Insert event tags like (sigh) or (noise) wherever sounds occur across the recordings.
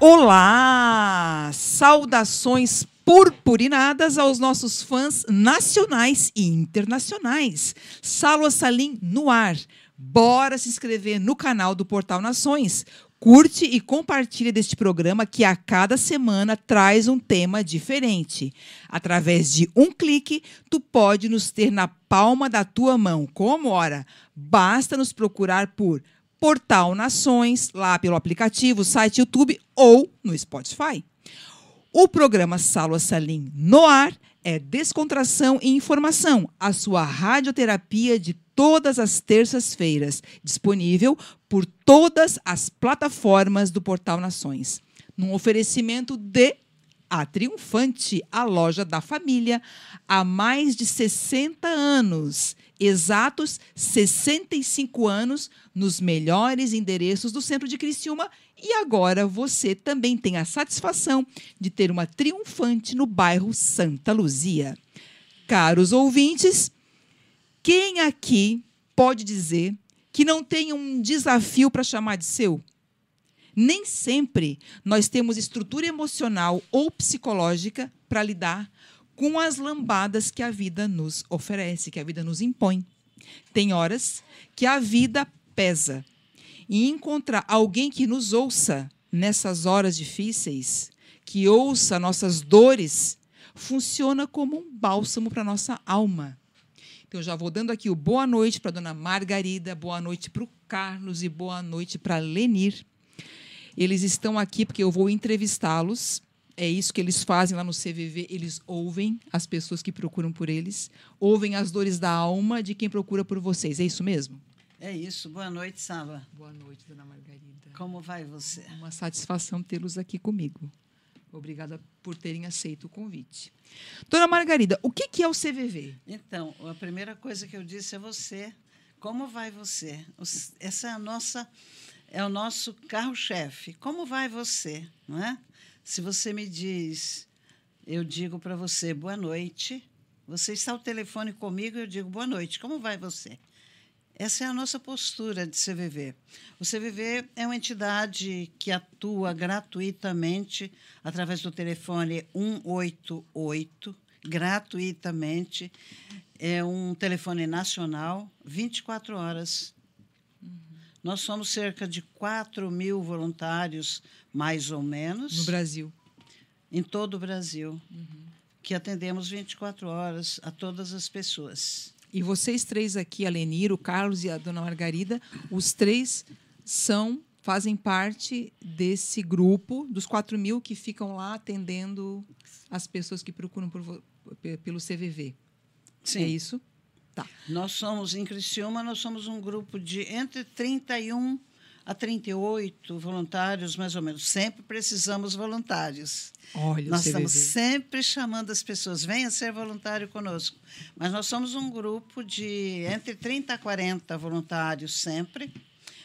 Olá! Saudações purpurinadas aos nossos fãs nacionais e internacionais. Salwa Salim no ar. Bora se inscrever no canal do Portal Nações. Curte e compartilha deste programa que a cada semana traz um tema diferente. Através de um clique, tu pode nos ter na palma da tua mão. Como ora? Basta nos procurar por Portal Nações, lá pelo aplicativo, site YouTube ou no Spotify. O programa Salwa Salim no ar é Descontração e Informação, a sua radioterapia de todas as terças-feiras, disponível por todas as plataformas do Portal Nações. Num oferecimento de a Triunfante, a loja da família, há mais de 60 anos, exatos 65 anos, nos melhores endereços do centro de Criciúma. E agora você também tem a satisfação de ter uma Triunfante no bairro Santa Luzia. Caros ouvintes, quem aqui pode dizer que não tem um desafio para chamar de seu? Nem sempre nós temos estrutura emocional ou psicológica para lidar com as lambadas que a vida nos oferece, que a vida nos impõe. Tem horas que a vida pesa. E encontrar alguém que nos ouça nessas horas difíceis, que ouça nossas dores, funciona como um bálsamo para nossa alma. Então, já vou dando aqui o boa noite para a dona Margarida, boa noite para o Carlos e boa noite para Lenir. Eles estão aqui porque eu vou entrevistá-los. É isso que eles fazem lá no CVV. Eles ouvem as pessoas que procuram por eles, ouvem as dores da alma de quem procura por vocês. É isso mesmo? É isso. Boa noite, Sala. Boa noite, dona Margarida. Como vai você? Uma satisfação tê-los aqui comigo. Obrigada por terem aceito o convite. Dona Margarida, o que é o CVV? Então, a primeira coisa que eu disse é você. Como vai você? Essa é a nossa é o nosso carro-chefe. Como vai você? Não é? Se você me diz, eu digo para você boa noite. Você está ao telefone comigo, eu digo boa noite. Como vai você? Essa é a nossa postura de CVV. O CVV é uma entidade que atua gratuitamente através do telefone 188, gratuitamente. É um telefone nacional, 24 horas nós somos cerca de 4 mil voluntários, mais ou menos. No Brasil? Em todo o Brasil. Uhum. Que atendemos 24 horas a todas as pessoas. E vocês três aqui, a Lenir, o Carlos e a dona Margarida, os três são fazem parte desse grupo dos 4 mil que ficam lá atendendo as pessoas que procuram por, pelo CVV. Sim. É isso? Tá. Nós somos, em Criciúma, nós somos um grupo de entre 31 a 38 voluntários, mais ou menos. Sempre precisamos voluntários. Olha, nós estamos sempre chamando as pessoas, venha ser voluntário conosco. Mas nós somos um grupo de entre 30 a 40 voluntários sempre.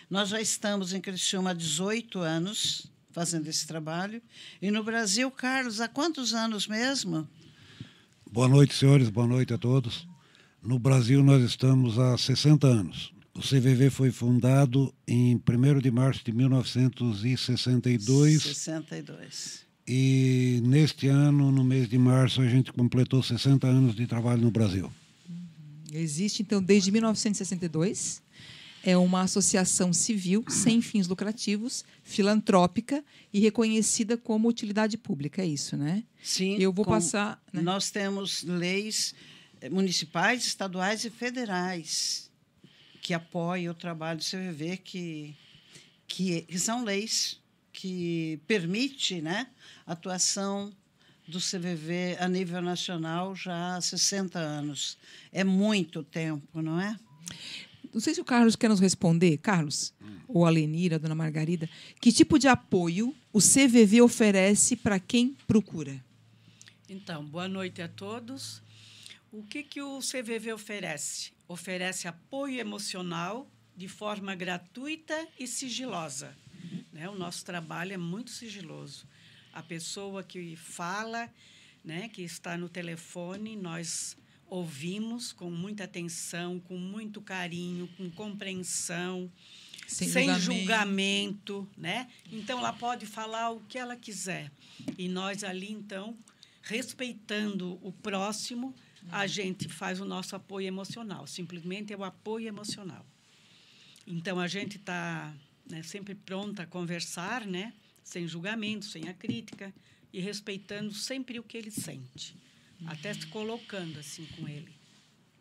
Nós já estamos em Criciúma há 18 anos fazendo esse trabalho. E no Brasil, Carlos, há quantos anos mesmo? Boa noite, senhores. Boa noite a todos. No Brasil, nós estamos há 60 anos. O CVV foi fundado em 1 de março de 1962. 62. E neste ano, no mês de março, a gente completou 60 anos de trabalho no Brasil. Existe, então, desde 1962. É uma associação civil sem fins lucrativos, filantrópica e reconhecida como utilidade pública. É isso, né? Sim. Eu vou passar. Né? Nós temos leis municipais, estaduais e federais que apoiam o trabalho do CVV, que, que, que são leis que permite né, a atuação do CVV a nível nacional já há 60 anos. É muito tempo, não é? Não sei se o Carlos quer nos responder, Carlos, hum. ou a Lenira, a dona Margarida, que tipo de apoio o CVV oferece para quem procura? Então, boa noite a todos. O que, que o CVV oferece? Oferece apoio emocional de forma gratuita e sigilosa. Né? O nosso trabalho é muito sigiloso. A pessoa que fala, né, que está no telefone, nós ouvimos com muita atenção, com muito carinho, com compreensão. Sem sem, julgamento. julgamento. né? Então ela pode falar o que ela quiser. E nós ali então, respeitando o próximo, a gente faz o nosso apoio emocional. Simplesmente é o apoio emocional. Então a gente está né, sempre pronta a conversar, né? Sem julgamento, sem a crítica e respeitando sempre o que ele sente, até se colocando assim com ele.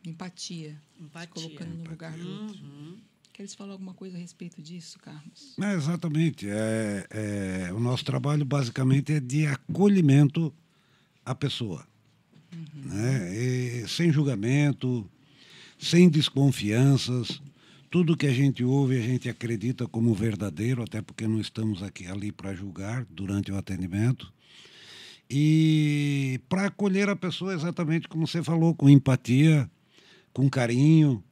Empatia. Empatia. Se colocando no lugar do outro. Uhum. Queres falar alguma coisa a respeito disso, Carlos? É, exatamente. É, é, o nosso trabalho basicamente é de acolhimento à pessoa. Né? E sem julgamento, sem desconfianças. Tudo que a gente ouve, a gente acredita como verdadeiro, até porque não estamos aqui ali para julgar durante o atendimento. E para acolher a pessoa exatamente como você falou, com empatia, com carinho,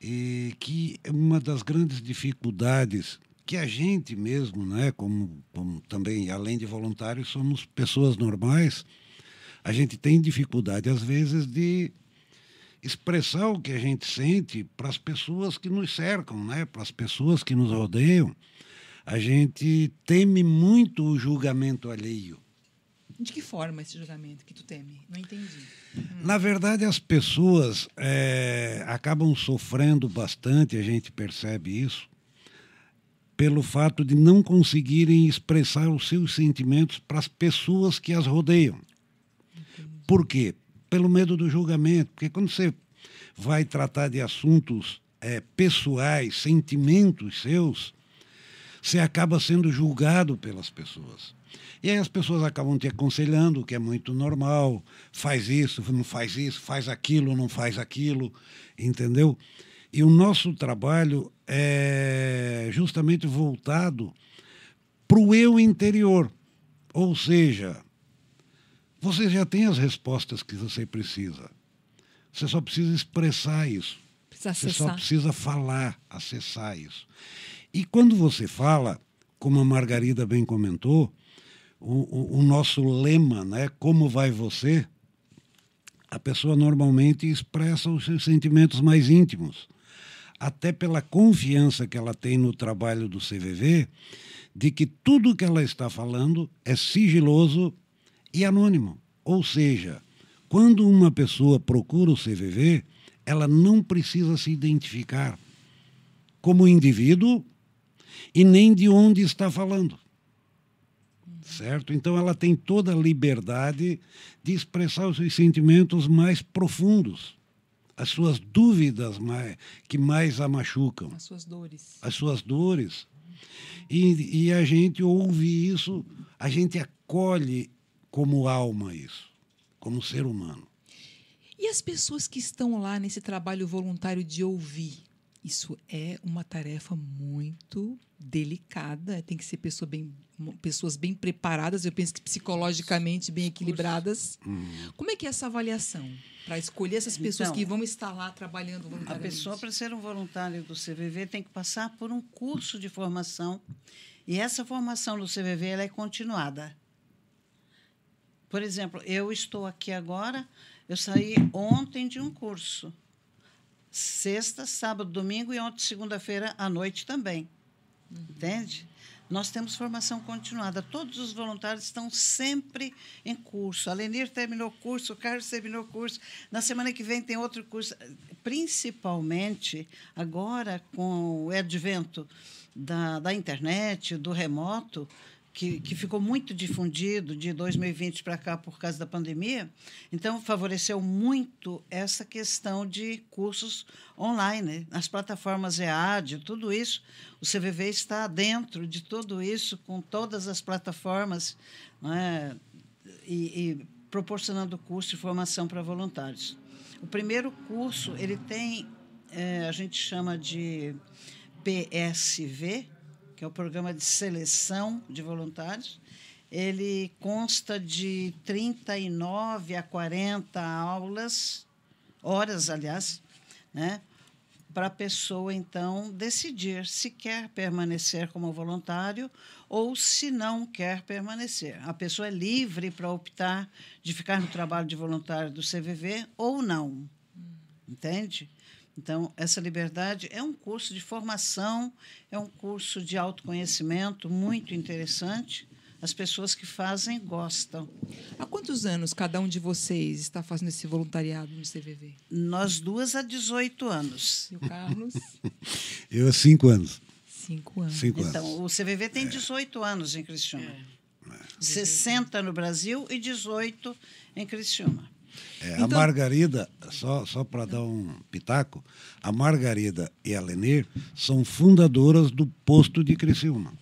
e que é uma das grandes dificuldades que a gente mesmo, né, como, como também além de voluntários, somos pessoas normais, a gente tem dificuldade às vezes de expressar o que a gente sente para as pessoas que nos cercam, né, para as pessoas que nos rodeiam. A gente teme muito o julgamento alheio. De que forma esse julgamento que tu teme? Não entendi. Na verdade, as pessoas eh, acabam sofrendo bastante, a gente percebe isso, pelo fato de não conseguirem expressar os seus sentimentos para as pessoas que as rodeiam. Por quê? Pelo medo do julgamento. Porque quando você vai tratar de assuntos eh, pessoais, sentimentos seus, você acaba sendo julgado pelas pessoas. E aí as pessoas acabam te aconselhando, o que é muito normal, faz isso, não faz isso, faz aquilo, não faz aquilo, entendeu? E o nosso trabalho é justamente voltado para o eu interior. Ou seja, você já tem as respostas que você precisa. Você só precisa expressar isso. Precisa Você só precisa falar, acessar isso. E quando você fala, como a Margarida bem comentou, o, o, o nosso lema, né? Como vai você? A pessoa normalmente expressa os seus sentimentos mais íntimos. Até pela confiança que ela tem no trabalho do CVV, de que tudo que ela está falando é sigiloso e anônimo. Ou seja, quando uma pessoa procura o CVV, ela não precisa se identificar como indivíduo e nem de onde está falando. Certo? Então ela tem toda a liberdade de expressar os seus sentimentos mais profundos, as suas dúvidas mais, que mais a machucam As suas dores. as suas dores. E, e a gente ouve isso, a gente acolhe como alma isso, como ser humano. E as pessoas que estão lá nesse trabalho voluntário de ouvir? Isso é uma tarefa muito delicada. Tem que ser pessoa bem, pessoas bem preparadas, eu penso que psicologicamente bem equilibradas. Como é que é essa avaliação? Para escolher essas pessoas Então, que vão estar lá trabalhando A voluntariamente. pessoa, para ser um voluntário do CVV, tem que passar por um curso de formação. E essa formação do CVV ela é continuada. Por exemplo, eu estou aqui agora, eu saí ontem de um curso. Sexta, sábado, domingo e ontem, segunda-feira à noite também. Entende? Nós temos formação continuada. Todos os voluntários estão sempre em curso. A Lenir terminou o curso, o Carlos terminou o curso. Na semana que vem tem outro curso. Principalmente agora com o advento da, da internet, do remoto, que, que ficou muito difundido de 2020 para cá por causa da pandemia. Então, favoreceu muito essa questão de cursos online, né? as plataformas EAD, tudo isso. O CVV está dentro de tudo isso, com todas as plataformas, né? e, e proporcionando curso e formação para voluntários. O primeiro curso, ele tem, eh, a gente chama de PSV, que é o Programa de Seleção de Voluntários. Ele consta de 39 a 40 aulas, horas, aliás, né? para a pessoa, então, decidir se quer permanecer como voluntário ou se não quer permanecer. A pessoa é livre para optar de ficar no trabalho de voluntário do CVV ou não. Entende? Então, essa liberdade é um curso de formação, é um curso de autoconhecimento muito interessante. As pessoas que fazem gostam. Há quantos anos cada um de vocês está fazendo esse voluntariado no CVV? Nós duas há 18 anos. E o Carlos? (laughs) Eu há cinco anos. Cinco anos. Cinco Então, anos. o CVV tem 18 anos em Criciúma. 60 no Brasil e 18 em Criciúma. É, Então- A Margarida, só, só para dar um pitaco, a Margarida e a Lenir são fundadoras do posto de Criciúma.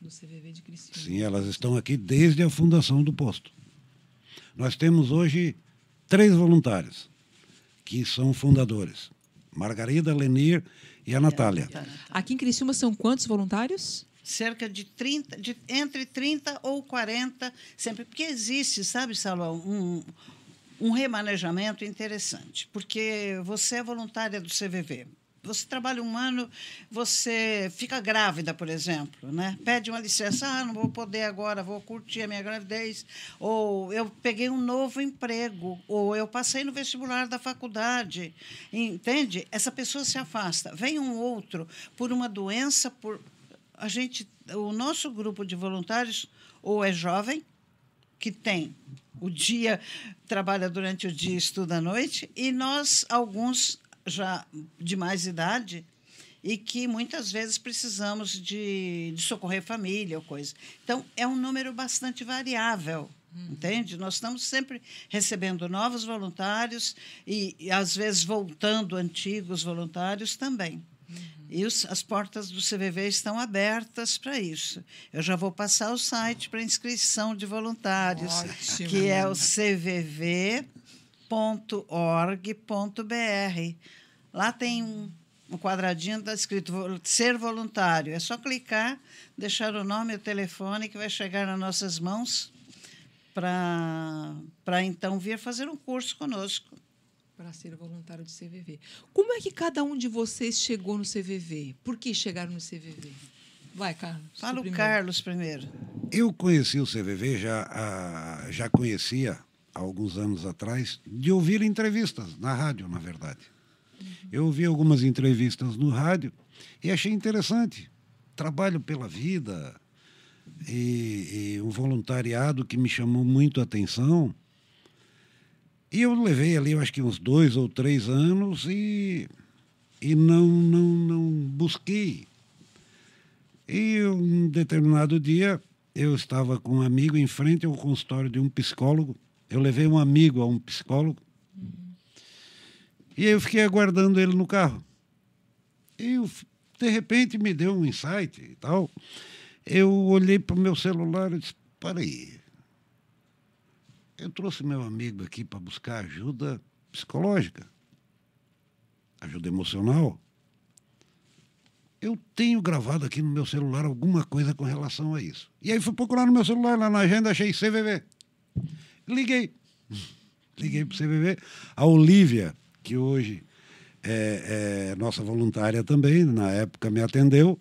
Do CVV de Criciúma. Sim, elas estão aqui desde a fundação do posto. Nós temos hoje três voluntários que são fundadores: Margarida, Lenir e a Natália. Aqui em Criciúma são quantos voluntários? cerca de 30, de, entre 30 ou 40, sempre. Porque existe, sabe, Salão, um, um remanejamento interessante. Porque você é voluntária do CVV. Você trabalha um ano, você fica grávida, por exemplo, né? Pede uma licença, ah, não vou poder agora, vou curtir a minha gravidez. Ou eu peguei um novo emprego, ou eu passei no vestibular da faculdade. Entende? Essa pessoa se afasta. Vem um outro por uma doença, por a gente, o nosso grupo de voluntários ou é jovem que tem o dia trabalha durante o dia, estuda à noite, e nós alguns já de mais idade e que muitas vezes precisamos de, de socorrer família ou coisa. Então é um número bastante variável. Entende? Nós estamos sempre recebendo novos voluntários e, e às vezes, voltando antigos voluntários também. E os, as portas do CVV estão abertas para isso. Eu já vou passar o site para inscrição de voluntários, Ótimo. que é o cvv.org.br. Lá tem um, um quadradinho está escrito ser voluntário. É só clicar, deixar o nome e o telefone que vai chegar nas nossas mãos para então vir fazer um curso conosco. Para ser voluntário do CVV. Como é que cada um de vocês chegou no CVV? Por que chegaram no CVV? Vai, Carlos. Fala o primeiro. Carlos primeiro. Eu conheci o CVV, já, ah, já conhecia há alguns anos atrás, de ouvir entrevistas na rádio, na verdade. Eu ouvi algumas entrevistas no rádio e achei interessante. Trabalho pela vida e, e um voluntariado que me chamou muito a atenção. E eu levei ali, eu acho que uns dois ou três anos e, e não, não, não busquei. E um determinado dia eu estava com um amigo em frente ao consultório de um psicólogo. Eu levei um amigo a um psicólogo. E eu fiquei aguardando ele no carro. E eu, de repente me deu um insight e tal. Eu olhei para o meu celular e disse: para aí. Eu trouxe meu amigo aqui para buscar ajuda psicológica, ajuda emocional. Eu tenho gravado aqui no meu celular alguma coisa com relação a isso. E aí fui procurar no meu celular, lá na agenda, achei CVV. Liguei. (laughs) Liguei para o CVV. A Olívia, que hoje é, é nossa voluntária também, na época me atendeu.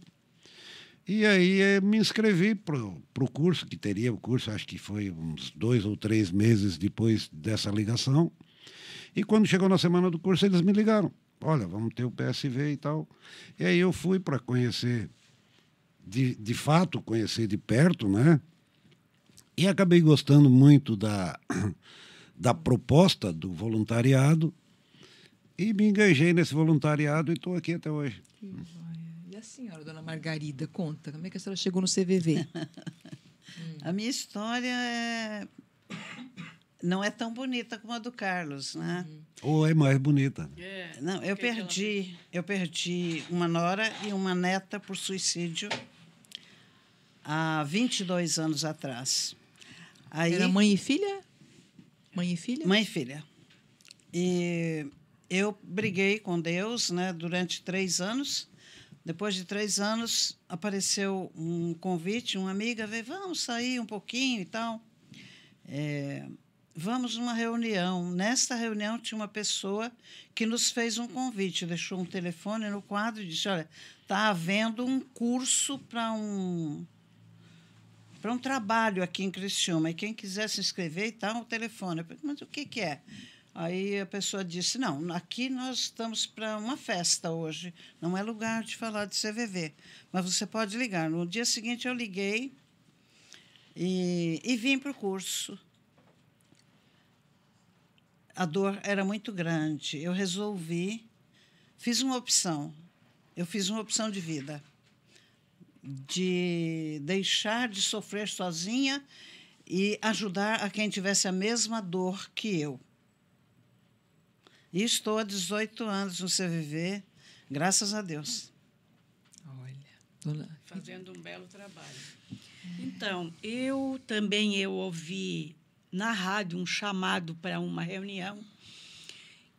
E aí eh, me inscrevi para o curso, que teria o curso, acho que foi uns dois ou três meses depois dessa ligação. E quando chegou na semana do curso, eles me ligaram. Olha, vamos ter o PSV e tal. E aí eu fui para conhecer, de, de fato, conhecer de perto, né? E acabei gostando muito da, (clears throat) da proposta do voluntariado e me engajei nesse voluntariado e estou aqui até hoje. Que senhora, dona Margarida, conta, como é que a senhora chegou no CVV? (laughs) A minha história é... não é tão bonita como a do Carlos, né? Ou é mais bonita. É. Não, eu ela perdi, eu perdi uma nora e uma neta por suicídio há 22 anos atrás. Aí, Era mãe e filha? Mãe e filha? mãe e filha. E eu briguei com Deus né, durante três anos. Depois de três anos, apareceu um convite, uma amiga veio, vamos sair um pouquinho e tal. É, vamos numa reunião. Nesta reunião tinha uma pessoa que nos fez um convite, deixou um telefone no quadro e disse, olha, está havendo um curso para um para um trabalho aqui em Criciúma. E quem quiser se inscrever e tal, o telefone. Falei, mas o que, que é? Aí a pessoa disse: Não, aqui nós estamos para uma festa hoje, não é lugar de falar de CVV, mas você pode ligar. No dia seguinte eu liguei e, e vim para o curso. A dor era muito grande. Eu resolvi, fiz uma opção. Eu fiz uma opção de vida de deixar de sofrer sozinha e ajudar a quem tivesse a mesma dor que eu. E estou há 18 anos no CVV, graças a Deus. Olha, dona... Fazendo um belo trabalho. Então, eu também eu ouvi na rádio um chamado para uma reunião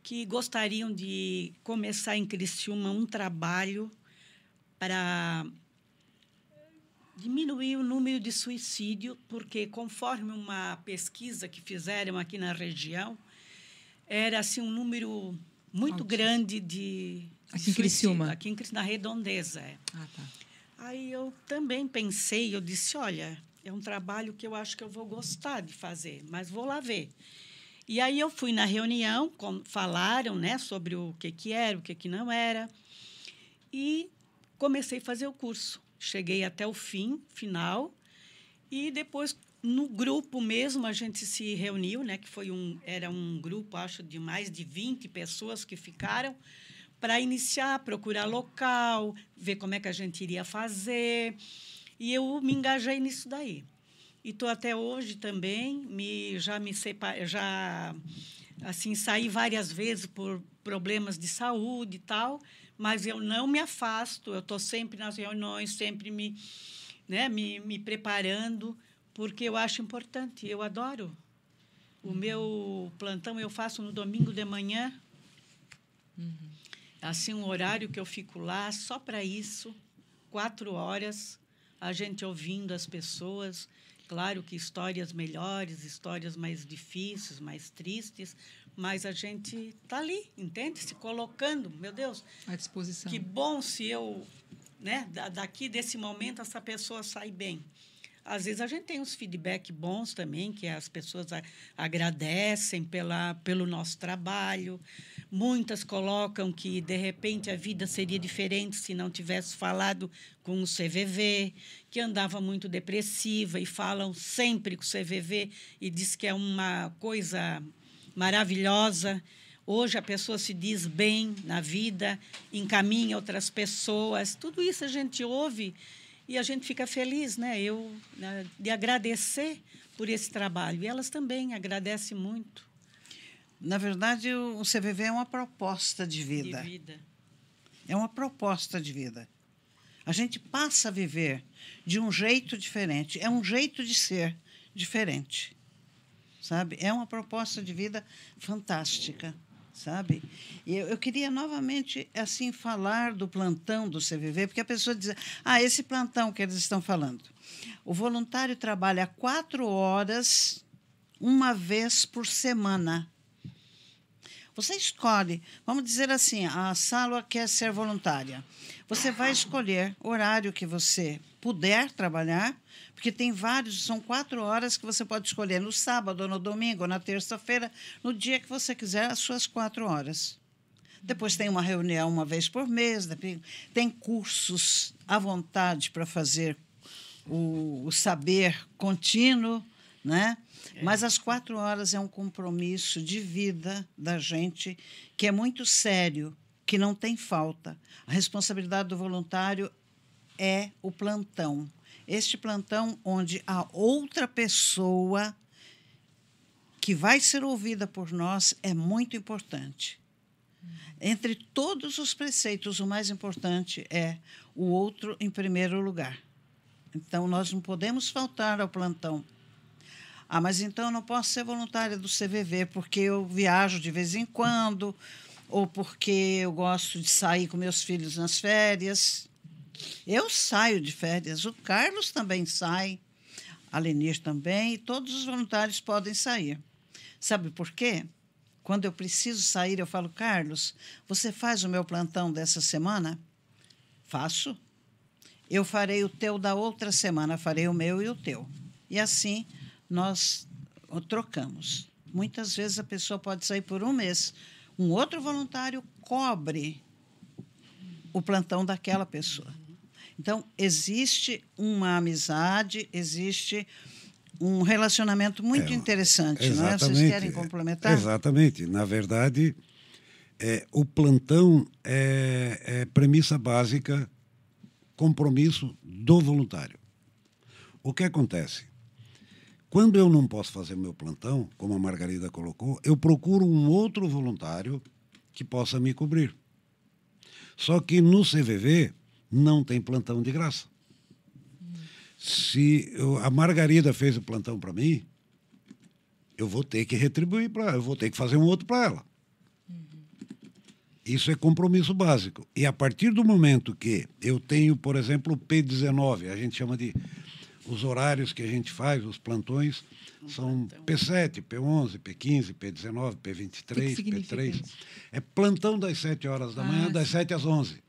que gostariam de começar em Criciúma um trabalho para diminuir o número de suicídio, porque conforme uma pesquisa que fizeram aqui na região, era assim um número muito grande de Aqui em Criciúma? Aqui em, na Redondeza, é. Ah, tá. Aí eu também pensei, eu disse, olha, é um trabalho que eu acho que eu vou gostar de fazer, mas vou lá ver. E aí eu fui na reunião, com- falaram, né, sobre o que que era, o que que não era, e comecei a fazer o curso. Cheguei até o fim, final, e depois no grupo mesmo a gente se reuniu, né, que foi um era um grupo, acho, de mais de 20 pessoas que ficaram para iniciar, procurar local, ver como é que a gente iria fazer. E eu me engajei nisso daí. E estou até hoje também, me, já me já assim saí várias vezes por problemas de saúde e tal, mas eu não me afasto, eu estou sempre nas reuniões, sempre me, né, me, me preparando, porque eu acho importante, eu adoro. O meu plantão eu faço no domingo de manhã, assim um horário que eu fico lá só para isso, quatro horas, a gente ouvindo as pessoas. Claro que histórias melhores, histórias mais difíceis, mais tristes, mas a gente está ali, entende? Se colocando. Meu Deus, À disposição. que bom se eu, né, da- daqui desse momento essa pessoa sai bem. Às vezes a gente tem uns feedback bons também, que as pessoas a- agradecem pela, pelo nosso trabalho. Muitas colocam que, de repente, a vida seria diferente se não tivesse falado com o CVV, que andava muito depressiva e falam sempre com o CVV e diz que é uma coisa maravilhosa. Hoje a pessoa se diz bem na vida, encaminha outras pessoas. Tudo isso a gente ouve e a gente fica feliz, né? Eu né, de agradecer por esse trabalho. E elas também agradecem muito Na verdade, o o CVV é uma proposta de vida. de vida. É uma proposta de vida. A gente passa a viver de um jeito diferente. É um jeito de ser diferente. Sabe? É uma proposta de vida fantástica. Sabe? E eu, eu queria novamente assim falar do plantão do CVV, porque a pessoa diz: ah, esse plantão que eles estão falando. O voluntário trabalha quatro horas, uma vez por semana. Você escolhe, vamos dizer assim, a Sálva quer ser voluntária. Você vai escolher o horário que você puder trabalhar, porque tem vários, são quatro horas que você pode escolher no sábado, no domingo, na terça-feira, no dia que você quiser, as suas quatro horas. Depois tem uma reunião uma vez por mês, tem cursos à vontade para fazer o, o saber contínuo, né? Mas as quatro horas é um compromisso de vida da gente que é muito sério, que não tem falta. A responsabilidade do voluntário é o plantão. Este plantão onde a outra pessoa que vai ser ouvida por nós é muito importante. Entre todos os preceitos, o mais importante é o outro em primeiro lugar. Então, nós não podemos faltar ao plantão. Ah, mas então eu não posso ser voluntária do CVV porque eu viajo de vez em quando, ou porque eu gosto de sair com meus filhos nas férias. Eu saio de férias, o Carlos também sai, a Lenir também, e todos os voluntários podem sair. Sabe por quê? Quando eu preciso sair, eu falo, Carlos, você faz o meu plantão dessa semana? Faço. Eu farei o teu da outra semana, farei o meu e o teu. E assim nós trocamos. Muitas vezes a pessoa pode sair por um mês. Um outro voluntário cobre o plantão daquela pessoa. Então, existe uma amizade, existe um relacionamento muito É, interessante, não é? Vocês querem complementar? Exatamente. Na verdade, é, o plantão é, é premissa básica, compromisso do voluntário. O que acontece? Quando eu não posso fazer meu plantão, como a Margarida colocou, eu procuro um outro voluntário que possa me cobrir. Só que no CVV não tem plantão de graça. Se eu- a Margarida fez o plantão para mim, eu vou ter que retribuir para eu vou ter que fazer um outro para ela. Isso é compromisso básico. E a partir do momento que eu tenho, por exemplo, o P19, a gente chama de os horários que a gente faz, os plantões, são P7, P11, P15, P19, P23, significa P3. isso? É plantão das 7 horas da manhã, Ah, das 7 às 11.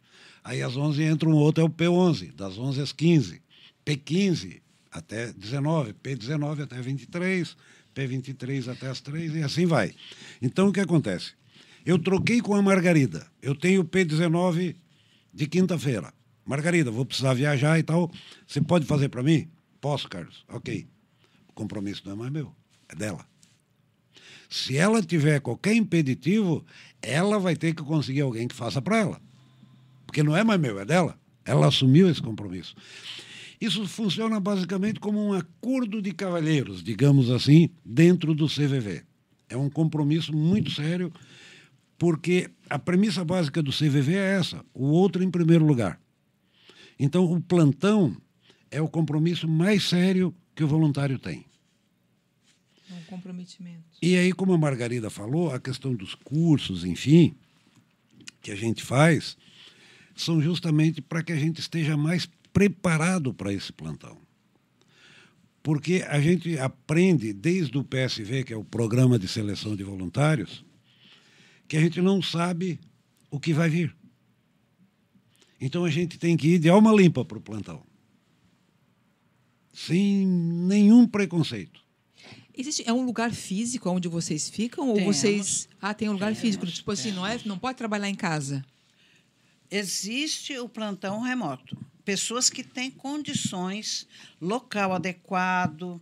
Aí às 11 entra um outro, é o P11, das 11 às 15. P15 até 19, P19 até 23, P23 até as 3 e assim vai. Então o que acontece? Eu troquei com a Margarida. Eu tenho P19 de quinta-feira. Margarida, vou precisar viajar e tal. Você pode fazer para mim? Posso, Carlos. Ok. O compromisso não é mais meu, é dela. Se ela tiver qualquer impeditivo, ela vai ter que conseguir alguém que faça para ela. Porque não é mais meu, é dela. Ela assumiu esse compromisso. Isso funciona basicamente como um acordo de cavalheiros, digamos assim, dentro do CVV. É um compromisso muito sério, porque a premissa básica do CVV é essa: o outro em primeiro lugar. Então, o plantão é o compromisso mais sério que o voluntário tem. É um comprometimento. E aí, como a Margarida falou, a questão dos cursos, enfim, que a gente faz, são justamente para que a gente esteja mais preparado para esse plantão. Porque a gente aprende desde o PSV, que é o Programa de Seleção de Voluntários, que a gente não sabe o que vai vir. Então a gente tem que ir de alma limpa para o plantão. Sem nenhum preconceito. Existe, é um lugar físico onde vocês ficam? Ou Temos. vocês. Ah, tem um lugar Temos, físico. Tipo assim, não, é, não pode trabalhar em casa. Existe o plantão remoto. Pessoas que têm condições, local adequado,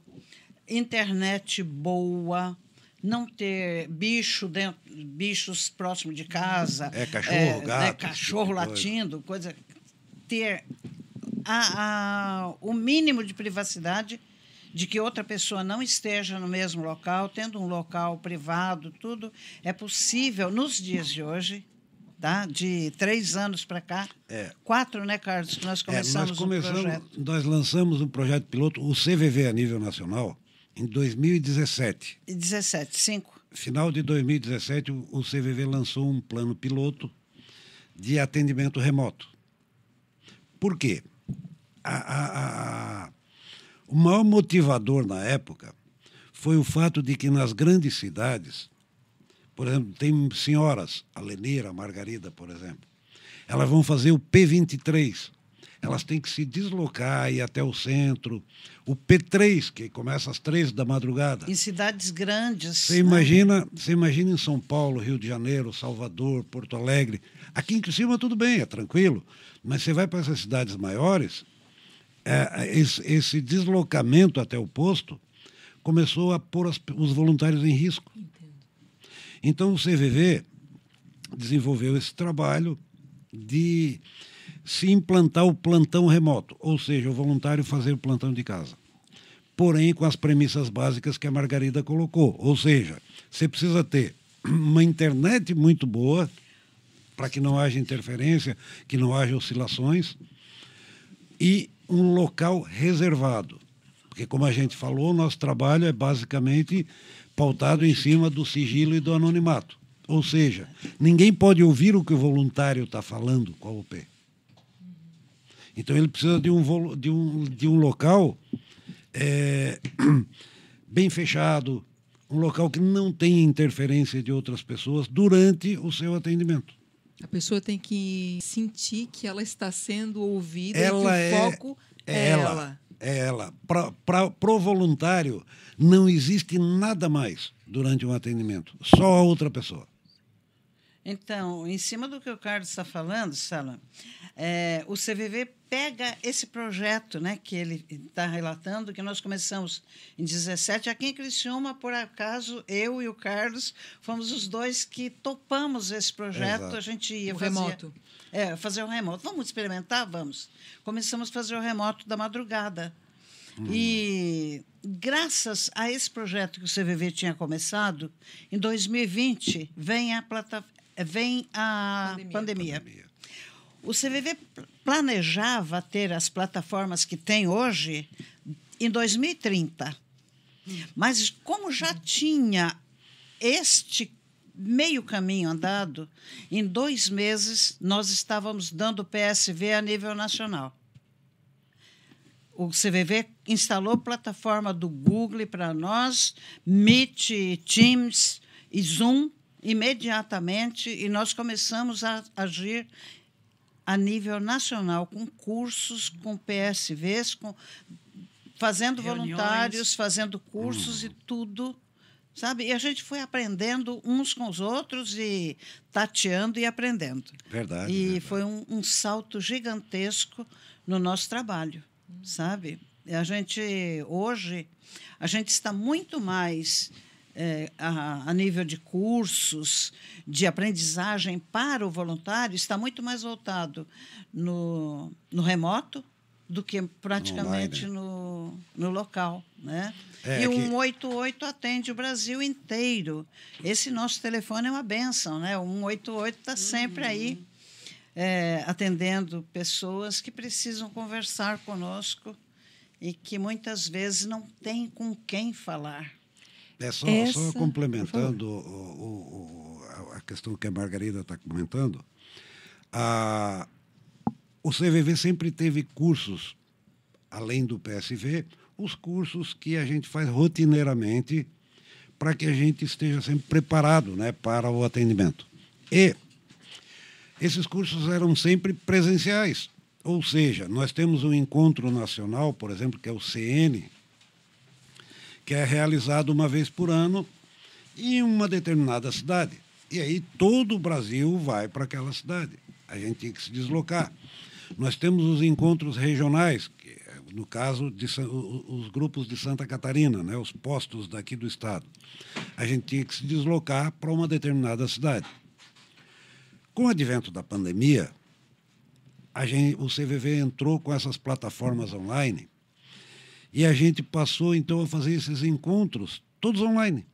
internet boa, não ter bicho dentro, bichos próximos de casa. É, cachorro, né, gato, cachorro de coisa. latindo, coisa. Ter a- a- o mínimo de privacidade de que outra pessoa não esteja no mesmo local, tendo um local privado, tudo é possível nos dias de hoje, tá? De três anos para cá, É. quatro, né, Carlos? Que nós É, começamos, nós o começamos, projeto. nós lançamos um projeto piloto, o CVV a nível nacional, em 2017. E 17, cinco. Final de 2017, o o CVV lançou um plano piloto de atendimento remoto. Por quê? A- a- a- o maior motivador na época foi o fato de que nas grandes cidades, por exemplo, tem senhoras, a Lenira, a Margarida, por exemplo, elas vão fazer o P23. Elas têm que se deslocar, ir até o centro. O P3, que começa às três da madrugada. Em cidades grandes. Você né? imagina, você imagina em São Paulo, Rio de Janeiro, Salvador, Porto Alegre. Aqui em Criciúma tudo bem, é tranquilo. Mas você vai para essas cidades maiores, é, esse, esse deslocamento até o posto começou a pôr as- os voluntários em risco. Então o CVV desenvolveu esse trabalho de se implantar o plantão remoto, ou seja, o voluntário fazer o plantão de casa porém com as premissas básicas que a Margarida colocou. Ou seja, você precisa ter uma internet muito boa para que não haja interferência, que não haja oscilações, e um local reservado. Porque, como a gente falou, o nosso trabalho é basicamente pautado em cima do sigilo e do anonimato. Ou seja, ninguém pode ouvir o que o voluntário está falando com a UP. Então, ele precisa de um, de um, de um local é, (clears throat) bem fechado, um local que não tenha interferência de outras pessoas durante o seu atendimento. A pessoa tem que sentir que ela está sendo ouvida Ela e que é- o foco é, é ela. ela. É ela. Para o voluntário, não existe nada mais durante um atendimento, só a outra pessoa. Então, em cima do que o Carlos está falando, Sala, é, o CVV pega esse projeto né, que ele está relatando, que nós começamos em 17. Aqui em Criciúma, por acaso, eu e o Carlos fomos os dois que topamos esse projeto. Exato. A gente ia O fazer, remoto. É, fazer o remoto. Vamos experimentar? Vamos. Começamos a fazer o remoto da madrugada. E graças a esse projeto que o CVV tinha começado, em 2020 vem a, plata, vem a Pandemia. pandemia. O CVV planejava ter as plataformas que tem hoje em 2030. Mas como já tinha este meio caminho andado, em dois meses nós estávamos dando PSV a nível nacional. O CVV instalou plataforma do Google para nós, Meet, Teams e Zoom imediatamente, e nós começamos a agir a nível nacional, com cursos, com PSVs, com, fazendo Reuniões. voluntários, fazendo cursos e tudo. Sabe? E a gente foi aprendendo uns com os outros e tateando e aprendendo. Verdade. E verdade. foi um, um salto gigantesco no nosso trabalho, sabe? E A gente hoje a gente está muito mais eh, a, a nível de cursos, de aprendizagem para o voluntário, está muito mais voltado no, no remoto do que praticamente no, no local, né? É, e o que- 188 atende o Brasil inteiro. Esse nosso telefone é uma benção, né? O 188 está sempre aí é, atendendo pessoas que precisam conversar conosco e que muitas vezes não têm com quem falar. É só, Essa, só complementando o, o- o- a- a questão que a Margarida está comentando, a, o CVV sempre teve cursos, além do PSV, os cursos que a gente faz rotineiramente para que a gente esteja sempre preparado né, para o atendimento. E esses cursos eram sempre presenciais, ou seja, nós temos um encontro nacional, por exemplo, que é o CN, que é realizado uma vez por ano em uma determinada cidade. E aí todo o Brasil vai para aquela cidade. A gente tem que se deslocar. Nós temos os encontros regionais, que, no caso, de, os grupos de Santa Catarina, né, os postos daqui do estado. A gente tinha que se deslocar para uma determinada cidade. Com o advento da pandemia, gente, o CVV entrou com essas plataformas online e a gente passou, então, a fazer esses encontros todos online.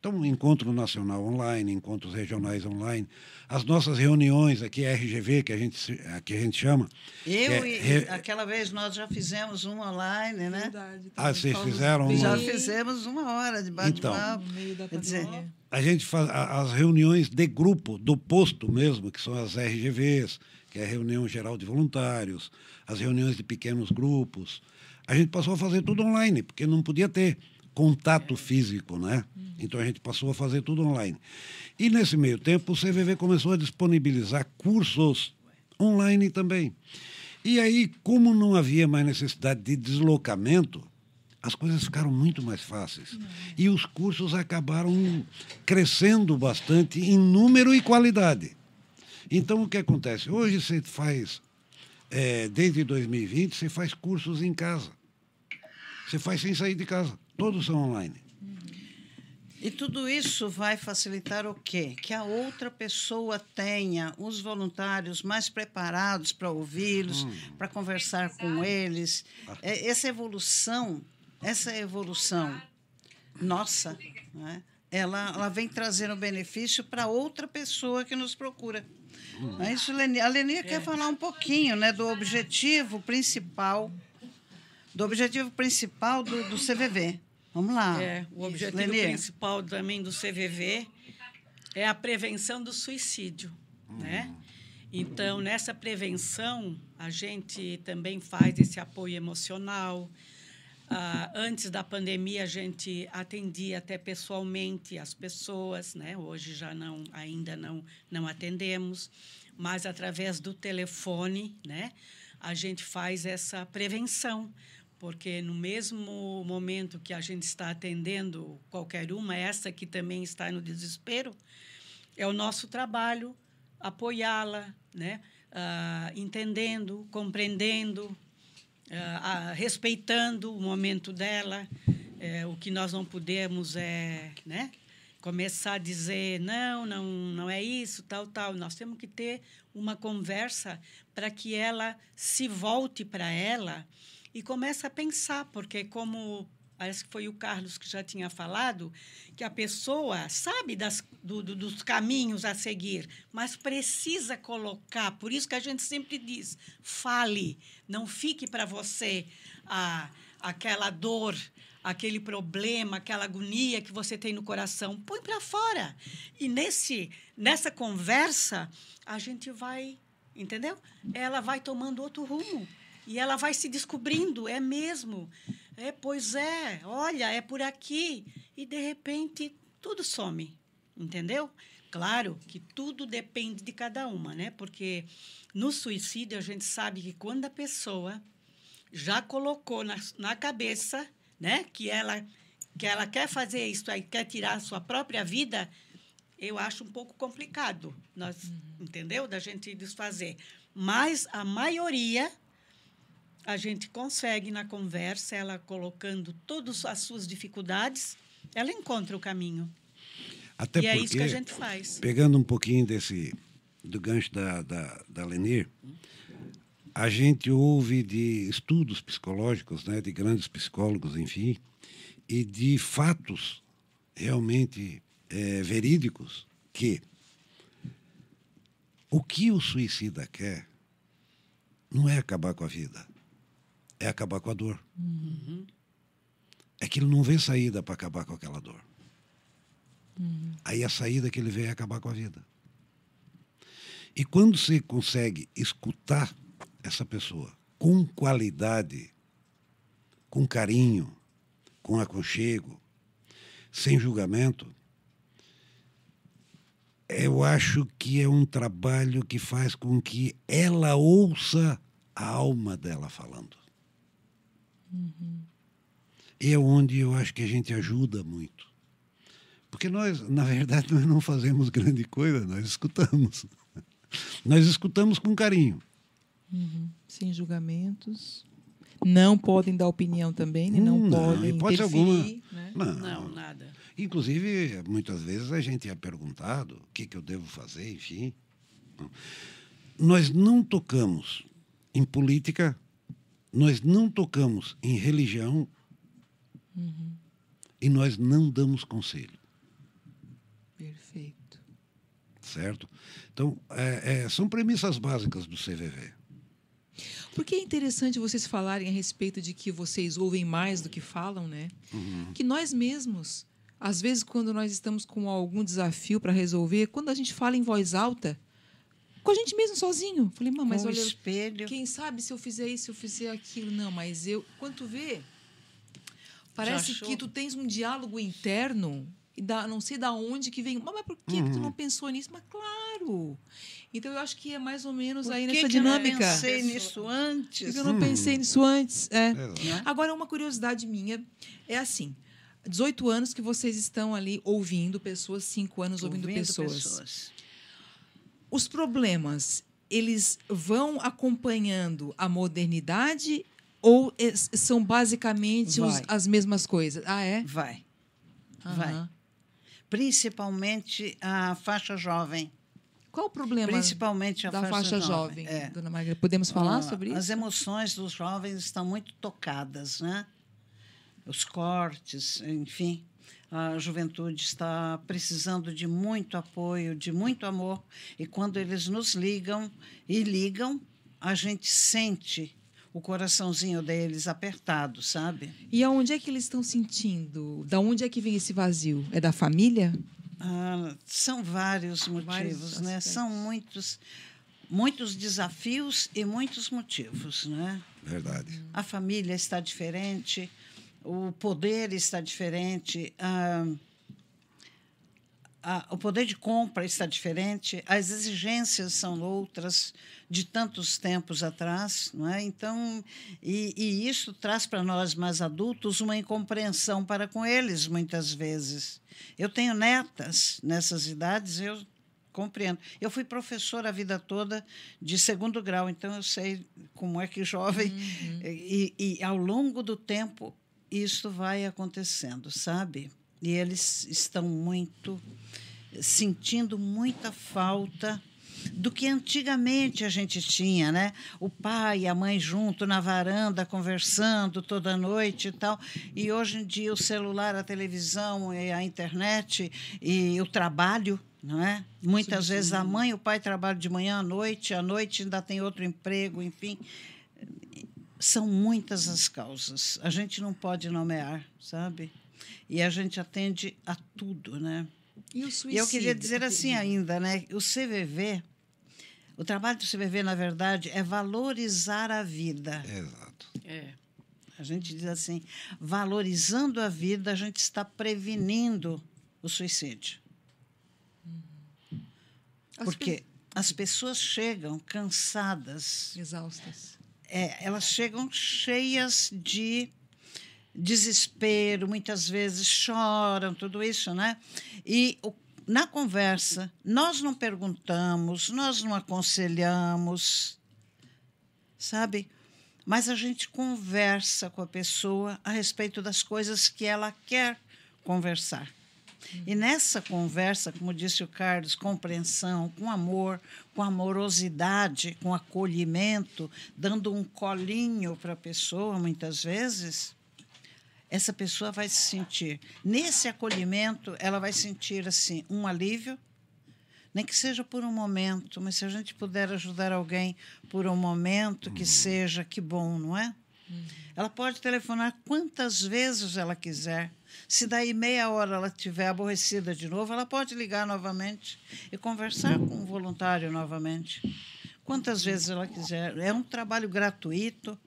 Então, encontro nacional online, encontros regionais online, as nossas reuniões aqui, RGV, que a gente, que a gente chama. Eu é e re- aquela vez nós já fizemos um online, né? Verdade, Ah, vocês fizeram bem Já uma- fizemos uma hora de Então. bate-papo. no meio da Quer dizer, a gente faz as reuniões de grupo do posto mesmo, que são as RGVs, que é a reunião geral de voluntários, as reuniões de pequenos grupos. A gente passou a fazer tudo online, porque não podia ter contato físico, né? Então a gente passou a fazer tudo online. E nesse meio tempo o CVV começou a disponibilizar cursos online também. E aí, como não havia mais necessidade de deslocamento, as coisas ficaram muito mais fáceis. E os cursos acabaram crescendo bastante em número e qualidade. Então, o que acontece? Hoje você faz, eh, desde 2020, você faz cursos em casa. Você faz sem sair de casa. Todos são online. E tudo isso vai facilitar o quê? Que a outra pessoa tenha os voluntários mais preparados para ouvi-los, para conversar com eles. É, Essa evolução, essa evolução nossa, né? ela, ela vem trazendo benefício para outra pessoa que nos procura. Não é isso, Leni? A Leni quer falar um pouquinho né, do objetivo principal, do objetivo principal do, do CVV. Vamos lá. É, o Isso, objetivo Leni. principal também do CVV é a prevenção do suicídio, né? Então, nessa prevenção, a gente também faz esse apoio emocional. Ah, antes da pandemia, a gente atendia até pessoalmente as pessoas, né? Hoje já não, ainda não, não atendemos, mas através do telefone, né? A gente faz essa prevenção porque no mesmo momento que a gente está atendendo qualquer uma, essa que também está no desespero, é o nosso trabalho apoiá-la, né? Ah, entendendo, compreendendo, ah, respeitando o momento dela. É, o que nós não podemos é né? começar a dizer não, não, não é isso, tal, tal. Nós temos que ter uma conversa para que ela se volte para ela e comece a pensar, porque como parece que foi o Carlos que já tinha falado, que a pessoa sabe das, do, do, dos caminhos a seguir, mas precisa colocar. Por isso que a gente sempre diz: fale, não fique para você a, aquela dor, aquele problema, aquela agonia que você tem no coração. Põe para fora. E nesse, nessa conversa, a gente vai, entendeu? Ela vai tomando outro rumo. E ela vai se descobrindo, é mesmo. É, pois é, olha, é por aqui. E, de repente, tudo some, entendeu? Claro que tudo depende de cada uma, né? Porque no suicídio a gente sabe que quando a pessoa já colocou na, na cabeça, né, que ela que ela quer fazer isso aí, quer tirar a sua própria vida, eu acho um pouco complicado, nós, uhum. entendeu? Da gente desfazer. Mas a maioria a gente consegue na conversa, ela colocando todas as suas dificuldades, ela encontra o caminho. Até e porque, é isso que a gente faz. Pegando um pouquinho desse do gancho da, da, da Lenir, a gente ouve de estudos psicológicos, né, de grandes psicólogos, enfim, e de fatos realmente é, verídicos que o que o suicida quer não é acabar com a vida é acabar com a dor. Uhum. É que ele não vê saída para acabar com aquela dor. Uhum. Aí a saída que ele vê é acabar com a vida. E quando você consegue escutar essa pessoa com qualidade, com carinho, com aconchego, sem julgamento, eu acho que é um trabalho que faz com que ela ouça a alma dela falando. Uhum. É onde eu acho que a gente ajuda muito. Porque nós, na verdade, nós não fazemos grande coisa, nós escutamos. Nós escutamos com carinho. Uhum. Sem julgamentos. Não podem dar opinião também, né? não, não podem pode alguma. Né? Não, não, nada. Inclusive, muitas vezes a gente é perguntado o que, que eu devo fazer, enfim. Nós não tocamos em política nós não tocamos em religião uhum. e nós não damos conselho. Perfeito. Certo? Então, é, é, são premissas básicas do CVV. Porque é interessante vocês falarem a respeito de que vocês ouvem mais do que falam, né? Uhum. Que nós mesmos, às vezes, quando nós estamos com algum desafio para resolver, quando a gente fala em voz alta, com a gente mesmo sozinho. Falei, mãe, mas com olha, espelho. quem sabe se eu fizer isso, se eu fizer aquilo. Não, mas eu, quando tu vê, parece que tu tens um diálogo interno e da, não sei da onde que vem. Mas por que, uhum. que tu não uhum. pensou nisso? Mas claro. Então eu acho que é mais ou menos por aí que nessa que dinâmica. Eu não pensei nisso antes. Por que eu não hum. pensei nisso antes? É. é. Agora, uma curiosidade minha é assim. 18 anos que vocês estão ali ouvindo pessoas, 5 anos ouvindo, ouvindo pessoas. pessoas os problemas eles vão acompanhando a modernidade ou são basicamente os, as mesmas coisas? Ah, é? Vai. Uhum. Vai. Principalmente a faixa jovem. Qual o problema Principalmente a da faixa, faixa jovem, jovem é. dona Margarida? Podemos falar ah, sobre isso? As emoções dos jovens estão muito tocadas, né? Os cortes, enfim a juventude está precisando de muito apoio, de muito amor, e quando eles nos ligam e ligam, a gente sente o coraçãozinho deles apertado, sabe? E aonde é que eles estão sentindo? Da onde é que vem esse vazio? É da família? Ah, são vários motivos, vários né? São muitos muitos desafios e muitos motivos, né? Verdade. A família está diferente, o poder está diferente, a, a, o poder de compra está diferente, as exigências são outras de tantos tempos atrás, não é? Então, e, e isso traz para nós mais adultos uma incompreensão para com eles muitas vezes. Eu tenho netas nessas idades, eu compreendo. Eu fui professora a vida toda de segundo grau, então eu sei como é que jovem uhum. e, e ao longo do tempo isso vai acontecendo, sabe? E eles estão muito sentindo muita falta do que antigamente a gente tinha, né? O pai e a mãe junto na varanda conversando toda noite e tal. E hoje em dia o celular, a televisão, e a internet e o trabalho, não é? Muitas sim, vezes sim. a mãe e o pai trabalham de manhã à noite, à noite ainda tem outro emprego, enfim. São muitas as causas. A gente não pode nomear, sabe? E a gente atende a tudo, né? E o suicídio? E eu queria dizer assim ainda, né? O CVV o trabalho do CVV, na verdade, é valorizar a vida. Exato. É. A gente diz assim, valorizando a vida, a gente está prevenindo o suicídio. Porque as pessoas chegam cansadas. Exaustas. É, elas chegam cheias de desespero, muitas vezes choram, tudo isso, né? E o na conversa, nós não perguntamos, nós não aconselhamos, sabe? Mas a gente conversa com a pessoa a respeito das coisas que ela quer conversar. E nessa conversa, como disse o Carlos, compreensão, com amor, com amorosidade, com acolhimento, dando um colinho para a pessoa, muitas vezes, essa pessoa vai se sentir, nesse acolhimento, ela vai sentir assim um alívio, nem que seja por um momento, mas se a gente puder ajudar alguém por um momento, que uhum. seja, que bom, não é? Uhum. Ela pode telefonar quantas vezes ela quiser. Se daí meia hora ela estiver aborrecida de novo, ela pode ligar novamente e conversar com o voluntário novamente. Quantas vezes ela quiser. É um trabalho gratuito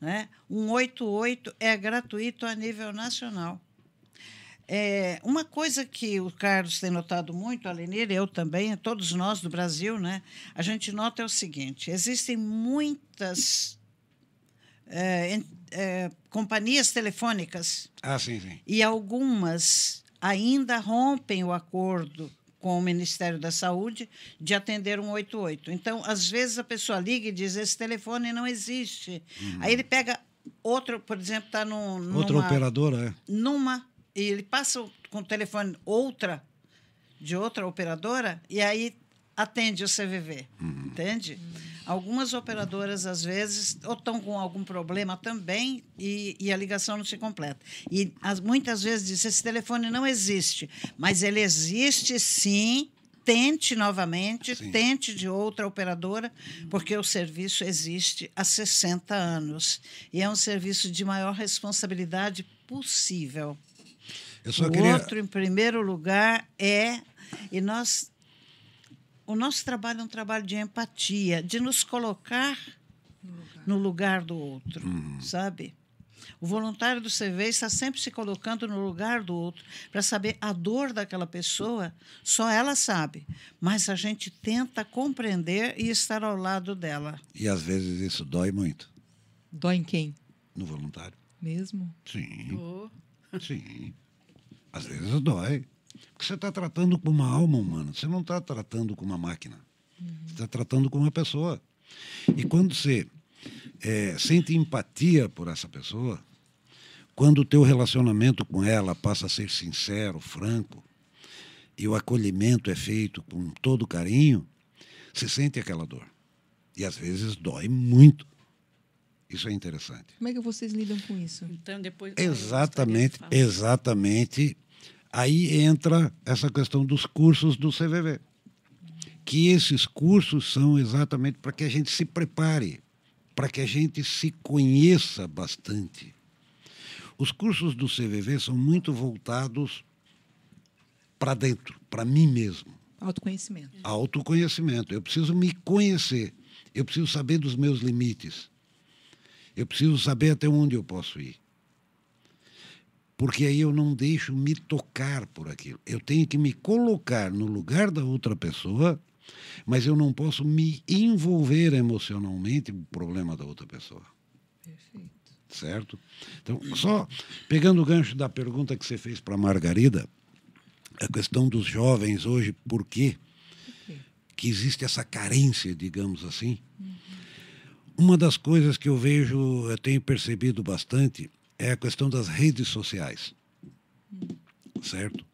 né? 188 é gratuito a nível nacional. É, uma coisa que o Carlos tem notado muito, a Lenir, eu também, todos nós do Brasil, né, a gente nota é o seguinte: existem muitas é, é, companhias telefônicas. Ah, sim, sim. E algumas ainda rompem o acordo com o Ministério da Saúde de atender 188. Então, às vezes a pessoa liga e diz: esse telefone não existe. Uhum. Aí ele pega outro, por exemplo, está num, outra operadora, é? Numa e ele passa com o telefone outra de outra operadora e aí atende o CVV, uhum. entende? Uhum. Algumas operadoras, às vezes, ou estão com algum problema também e, e a ligação não se completa. E as, muitas vezes diz: esse telefone não existe, mas ele existe sim. Tente novamente, sim. tente de outra operadora, porque o serviço existe há 60 anos. E é um serviço de maior responsabilidade possível. Eu só o queria... outro, em primeiro lugar, é. E nós o nosso trabalho é um trabalho de empatia, de nos colocar no lugar, no lugar do outro, uhum. sabe? O voluntário do CV está sempre se colocando no lugar do outro para saber a dor daquela pessoa, só ela sabe. Mas a gente tenta compreender e estar ao lado dela. E às vezes isso dói muito. Dói em quem? No voluntário. Mesmo? Sim. Oh. Sim. Às vezes dói. Porque você está tratando com uma alma humana, você não está tratando com uma máquina. Uhum. Você está tratando com uma pessoa. E quando você é, sente empatia por essa pessoa, quando o teu relacionamento com ela passa a ser sincero, franco, e o acolhimento é feito com todo carinho, você sente aquela dor. E às vezes dói muito. Isso é interessante. Como é que vocês lidam com isso? Então, depois. Exatamente, exatamente Aí entra essa questão dos cursos do CVV. Que esses cursos são exatamente para que a gente se prepare, para que a gente se conheça bastante. Os cursos do CVV são muito voltados para dentro, para mim mesmo. Autoconhecimento. Autoconhecimento. Eu preciso me conhecer. Eu preciso saber dos meus limites. Eu preciso saber até onde eu posso ir. Porque aí eu não deixo me tocar por aquilo. Eu tenho que me colocar no lugar da outra pessoa, mas eu não posso me envolver emocionalmente no problema da outra pessoa. Perfeito. Certo? Então, só pegando o gancho da pergunta que você fez para a Margarida, a questão dos jovens hoje, por quê? Que existe essa carência, digamos assim. Uma das coisas que eu vejo, eu tenho percebido bastante, é a questão das redes sociais. Certo?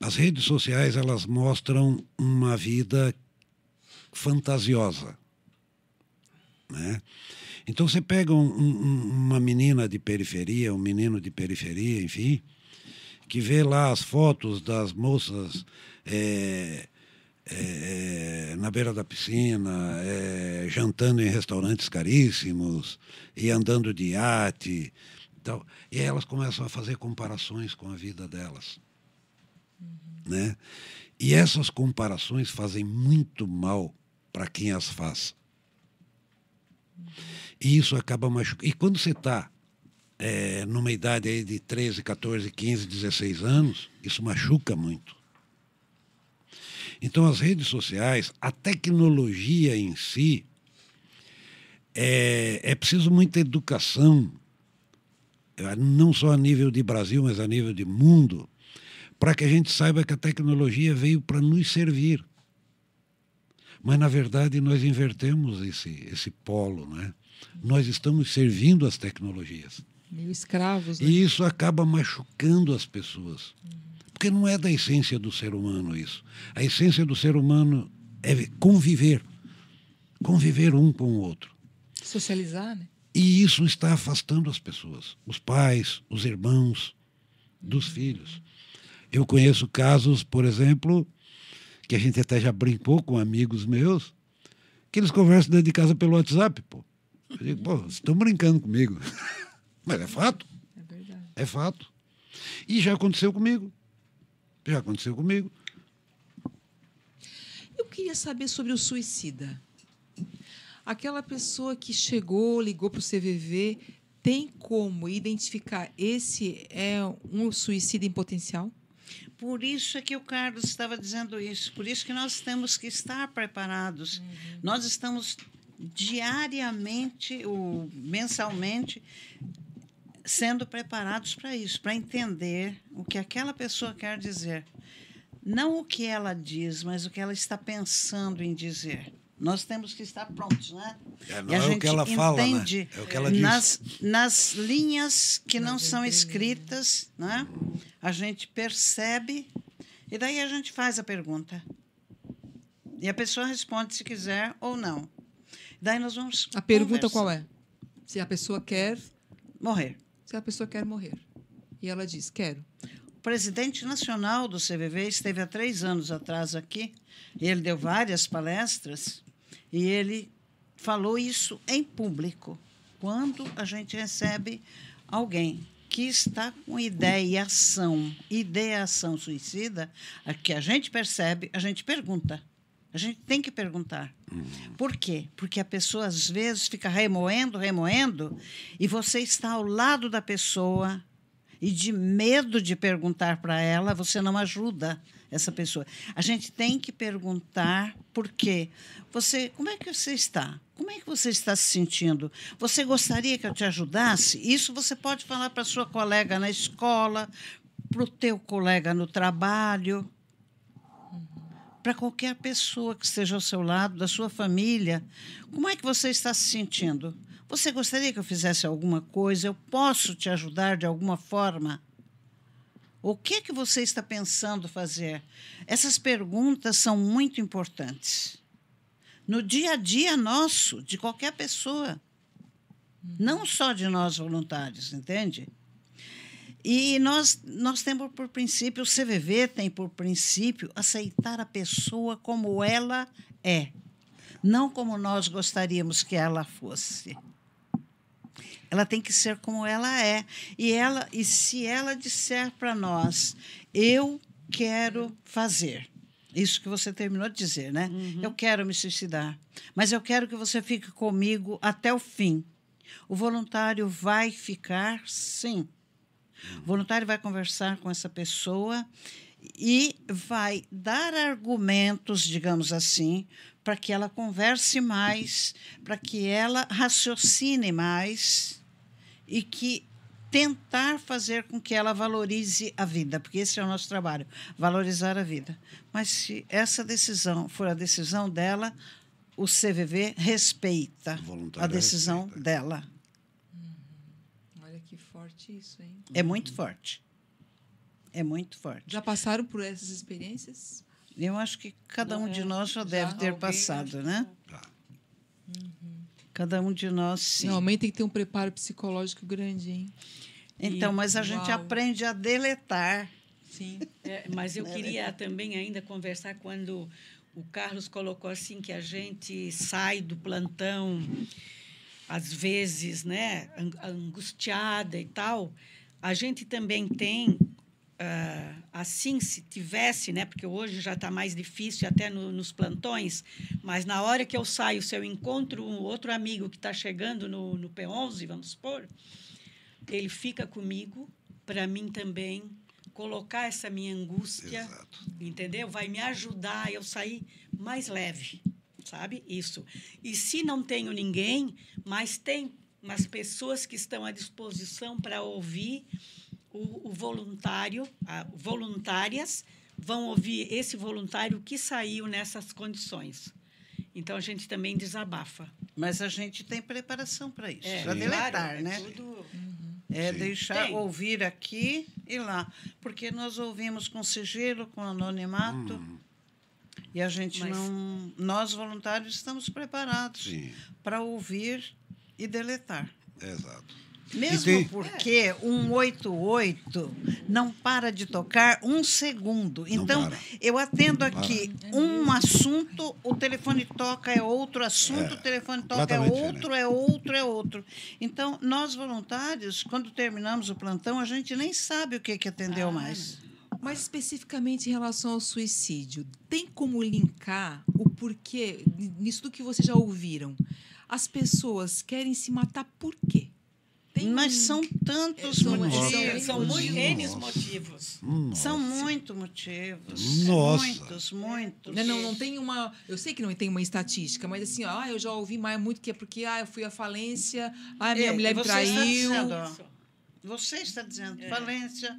As redes sociais, elas mostram uma vida fantasiosa. Né? Então você pega um, um, uma menina de periferia, um menino de periferia, enfim, que vê lá as fotos das moças é, é, na beira da piscina, é, jantando em restaurantes caríssimos e andando de iate. Então, e aí elas começam a fazer comparações com a vida delas. Uhum. Né? E essas comparações fazem muito mal para quem as faz. E isso acaba machucando. E quando você está é, numa idade aí de 13, 14, 15, 16 anos, isso machuca muito. Então, as redes sociais, a tecnologia em si, é, é preciso muita educação, não só a nível de Brasil, mas a nível de mundo, para que a gente saiba que a tecnologia veio para nos servir. Mas, na verdade, nós invertemos esse, esse polo, né? Nós estamos servindo as tecnologias. Meio escravos. Né? E isso acaba machucando as pessoas. Porque não é da essência do ser humano isso. A essência do ser humano é conviver. Conviver um com o outro. Socializar, né? E isso está afastando as pessoas, os pais, os irmãos, dos filhos. Eu conheço casos, por exemplo, que a gente até já brincou com amigos meus, que eles conversam dentro de casa pelo WhatsApp, pô. Eu digo, pô, vocês estão brincando comigo. (laughs) Mas é fato. É verdade. É fato. E já aconteceu comigo. Já aconteceu comigo. Eu queria saber sobre o suicida. Aquela pessoa que chegou, ligou para o CVV, tem como identificar esse é um suicida em potencial? Por isso é que o Carlos estava dizendo isso. Por isso que nós temos que estar preparados. Uhum. Nós estamos diariamente ou mensalmente sendo preparados para isso, para entender o que aquela pessoa quer dizer. Não o que ela diz, mas o que ela está pensando em dizer. Nós temos que estar prontos, né? É, não e a é gente o que ela fala, entende né? é o que ela diz. Nas, nas linhas que não são escritas, né? a gente percebe e daí a gente faz a pergunta. E a pessoa responde se quiser ou não. Daí nós vamos. A pergunta qual é? Se a pessoa quer morrer se a pessoa quer morrer. E ela diz: quero. O presidente nacional do CVV esteve há três anos atrás aqui, e ele deu várias palestras, e ele falou isso em público. Quando a gente recebe alguém que está com ideação, ideação suicida, a que a gente percebe, a gente pergunta. A gente tem que perguntar. Uhum. Por quê? Porque a pessoa, às vezes, fica remoendo, remoendo, e você está ao lado da pessoa e, de medo de perguntar para ela, você não ajuda essa pessoa. A gente tem que perguntar por quê. Você, como é que você está? Como é que você está se sentindo? Você gostaria que eu te ajudasse? Isso você pode falar para sua colega na escola, para o teu colega no trabalho para qualquer pessoa que esteja ao seu lado, da sua família. Como é que você está se sentindo? Você gostaria que eu fizesse alguma coisa? Eu posso te ajudar de alguma forma? O que é que você está pensando fazer? Essas perguntas são muito importantes. No dia a dia nosso, de qualquer pessoa. Não só de nós voluntários, entende? E nós, nós temos por princípio, o CVV tem por princípio aceitar a pessoa como ela é, não como nós gostaríamos que ela fosse. Ela tem que ser como ela é. E, ela, e se ela disser para nós, eu quero fazer, isso que você terminou de dizer, né? Uhum. Eu quero me suicidar, mas eu quero que você fique comigo até o fim. O voluntário vai ficar, sim O voluntário vai conversar com essa pessoa e vai dar argumentos, digamos assim, para que ela converse mais, para que ela raciocine mais e que tentar fazer com que ela valorize a vida, porque esse é o nosso trabalho, valorizar a vida. Mas se essa decisão for a decisão dela, o CVV respeita a decisão respeita. dela. Olha que forte isso, hein? É muito forte. É muito forte. Já passaram por essas experiências? Eu acho que cada um de nós já, já deve ter passado, né? Já. Uhum. Cada um de nós, sim. Normalmente tem que ter um preparo psicológico grande, hein? Então, e, mas a uau. gente aprende a deletar. Sim. É, mas eu queria também ainda conversar quando o Carlos colocou assim que a gente sai do plantão às vezes, né, angustiada e tal. A gente também tem Uh, assim, se tivesse, né, porque hoje já está mais difícil até no, nos plantões, mas na hora que eu saio, se eu encontro um outro amigo que está chegando no, no P11, vamos supor, ele fica comigo, para mim também, colocar essa minha angústia, Exato. entendeu? Vai me ajudar eu sair mais leve, sabe? Isso. E se não tenho ninguém, mas tem umas pessoas que estão à disposição para ouvir o, o voluntário, a, voluntárias, vão ouvir esse voluntário que saiu nessas condições. Então a gente também desabafa. Mas a gente tem preparação para isso, é, para deletar, claro, é né? É, tudo... é deixar tem. ouvir aqui e lá, porque nós ouvimos com sigilo, com anonimato. Hum. E a gente Mas... não. Nós, voluntários, estamos preparados para ouvir e deletar. Exato. Mesmo tem... porque um 88 não para de tocar um segundo. Então, eu atendo aqui um assunto, o telefone toca, é outro assunto, é, o telefone toca, é outro, é outro, é outro. Então, nós voluntários, quando terminamos o plantão, a gente nem sabe o que, que atendeu ah, mais. Mas especificamente em relação ao suicídio, tem como linkar o porquê, nisso do que vocês já ouviram? As pessoas querem se matar por quê? Tem Mas são tantos são, motivos. São, são N motivos. Nossa. São muitos motivos. Nossa. Muitos, muitos. Não, não, não tem uma. Eu sei que não tem uma estatística, mas assim, ah, eu já ouvi mais muito que é porque ah, eu fui à falência, ah, minha é, mulher me traiu. Está dizendo, você está dizendo, é. falência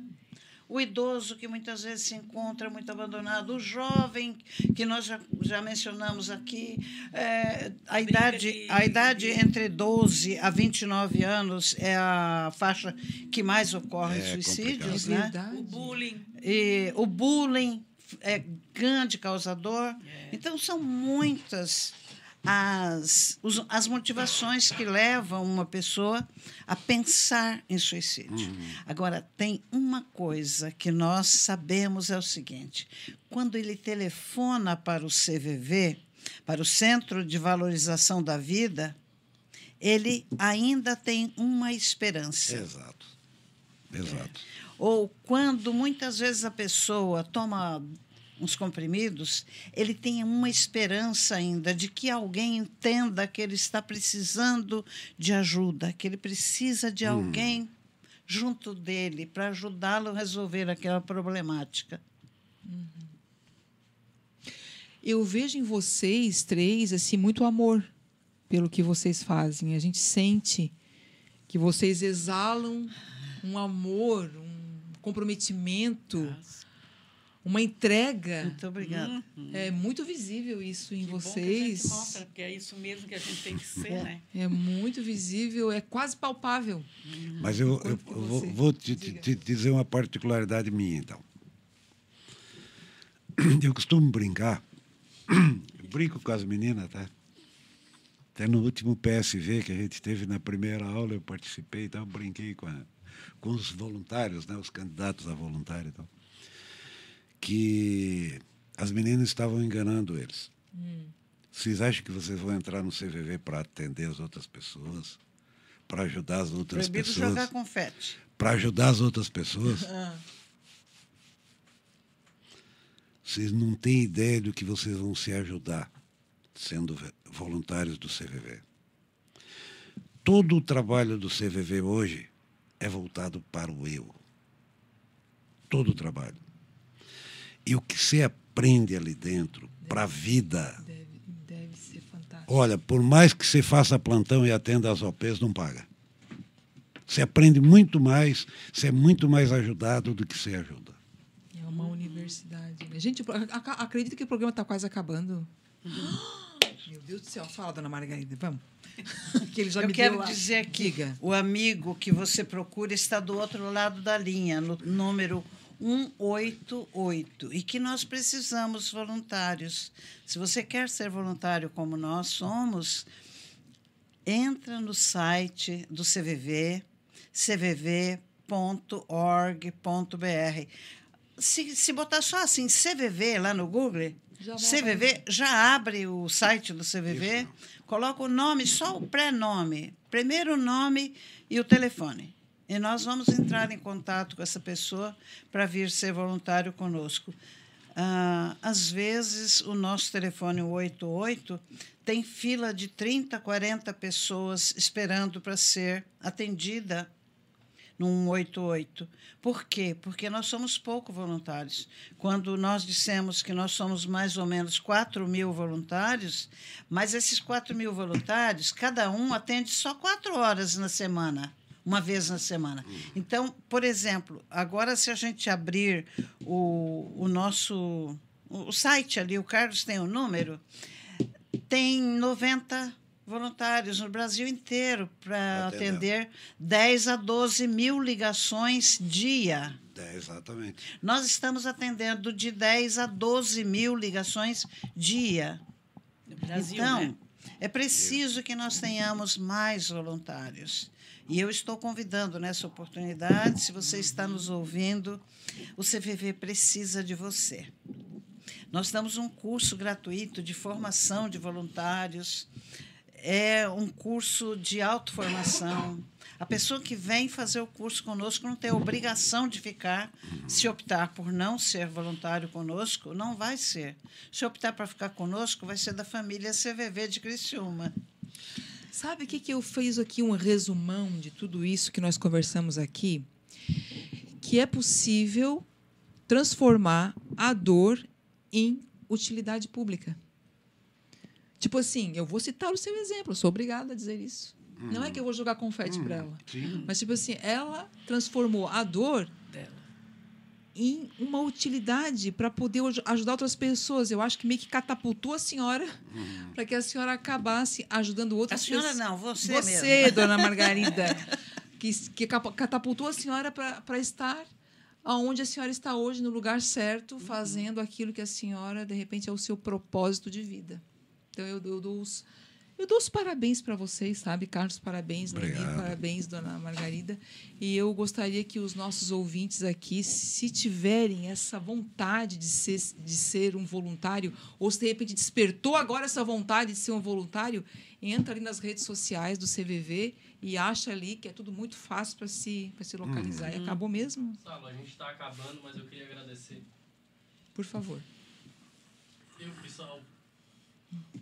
o idoso que muitas vezes se encontra muito abandonado, o jovem que nós já, já mencionamos aqui, é, a, idade, a idade entre 12 a 29 anos é a faixa que mais ocorre é, suicídios, né? O bullying. E, o bullying é grande causador. É. Então, são muitas as, os, as motivações que levam uma pessoa a pensar em suicídio. Uhum. Agora, tem uma coisa que nós sabemos é o seguinte: quando ele telefona para o CVV, para o Centro de Valorização da Vida, ele ainda tem uma esperança. Exato. Exato. É. Ou quando muitas vezes a pessoa toma uns comprimidos, ele tem uma esperança ainda de que alguém entenda que ele está precisando de ajuda, que ele precisa de hum. alguém junto dele para ajudá-lo a resolver aquela problemática. Uhum. Eu vejo em vocês três assim muito amor pelo que vocês fazem. A gente sente que vocês exalam um amor, um comprometimento. Nossa uma entrega. Muito obrigada. Uhum. É muito visível isso em que vocês. Bom que a gente mostra, porque é isso mesmo que a gente tem que ser, é. né? É muito visível, é quase palpável. Uhum. Mas eu, eu vou, vou te, te, dizer uma particularidade minha, então. (clears throat) Eu costumo brincar, (clears throat) eu brinco com as meninas, tá? Até no último PSV que a gente teve na primeira aula, eu participei, então brinquei com, a, com os voluntários, né, os candidatos a voluntário. Então que as meninas estavam enganando eles. Hum. Vocês acham que vocês vão entrar no CVV para atender as outras pessoas? Para ajudar as outras Proibido pessoas? jogar confete. Para ajudar as outras pessoas? (laughs) Ah. Vocês não têm ideia do que vocês vão se ajudar sendo voluntários do CVV. Todo o trabalho do CVV hoje é voltado para o eu. todo o trabalho. E o que você aprende ali dentro para a vida. Deve, deve ser fantástico. Olha, por mais que você faça plantão e atenda as OPs, não paga. Você aprende muito mais, você é muito mais ajudado do que você ajuda. É uma universidade. né? Gente, ac- ac- acredita que o programa está quase acabando? (gasps) Meu Deus do céu, fala, dona Margarida, vamos. (laughs) que ele já Eu me quero dizer que Diga. o amigo que você procura está do outro lado da linha, no número 188, e que nós precisamos voluntários. Se você quer ser voluntário como nós somos, entra no site do CVV, cvv.org.br. Se, se botar só assim, CVV lá no Google, Já CVV já abre o site do CVV, coloca o nome, só o pré-nome, primeiro nome e o telefone. E nós vamos entrar em contato com essa pessoa para vir ser voluntário conosco. Ah, às vezes, o nosso telefone, o 88, tem fila de 30, 40 pessoas esperando para ser atendida no 188. Por quê? Porque nós somos pouco voluntários. Quando nós dissemos que nós somos mais ou menos 4 mil voluntários, mas esses 4 mil voluntários, cada um atende só quatro horas na semana, uma vez na semana. Então, por exemplo, agora se a gente abrir o, o nosso o site ali, o Carlos tem o número, tem 90 voluntários no Brasil inteiro para atender 10 a 12 mil ligações dia. É, exatamente. Nós estamos atendendo de 10 a 12 mil ligações dia. No Brasil, então, né? é preciso que nós tenhamos mais voluntários. E eu estou convidando nessa oportunidade, se você está nos ouvindo, o CVV precisa de você. Nós damos um curso gratuito de formação de voluntários, é um curso de autoformação. A pessoa que vem fazer o curso conosco não tem obrigação de ficar. Se optar por não ser voluntário conosco, não vai ser. Se optar para ficar conosco, vai ser da família CVV de Criciúma. Sabe o que, que eu fiz aqui um resumão de tudo isso que nós conversamos aqui? Que é possível transformar a dor em utilidade pública. Tipo assim, eu vou citar o seu exemplo, sou obrigada a dizer isso. Não é que eu vou jogar confete para ela. Sim. Mas, tipo assim, ela transformou a dor Dela. Em uma utilidade para poder aj- ajudar outras pessoas. Eu acho que meio que catapultou a senhora para que a senhora acabasse ajudando A outras senhora pessoas. não, você, Você, mesmo. dona Margarida, (laughs) que, que catapultou a senhora para estar aonde a senhora está hoje, no lugar certo, fazendo aquilo que a senhora, de repente, é o seu propósito de vida. Então, eu, eu dou os. Eu dou os parabéns para vocês, sabe? Carlos, parabéns. Nenê, Obrigado. parabéns, dona Margarida. E eu gostaria que os nossos ouvintes aqui, se tiverem essa vontade de ser, de ser um voluntário, ou se de repente despertou agora essa vontade de ser um voluntário, entra ali nas redes sociais do CVV e acha ali que é tudo muito fácil para se, pra se localizar. E acabou mesmo? Salo, a gente está acabando, mas eu queria agradecer. Por favor. Eu fui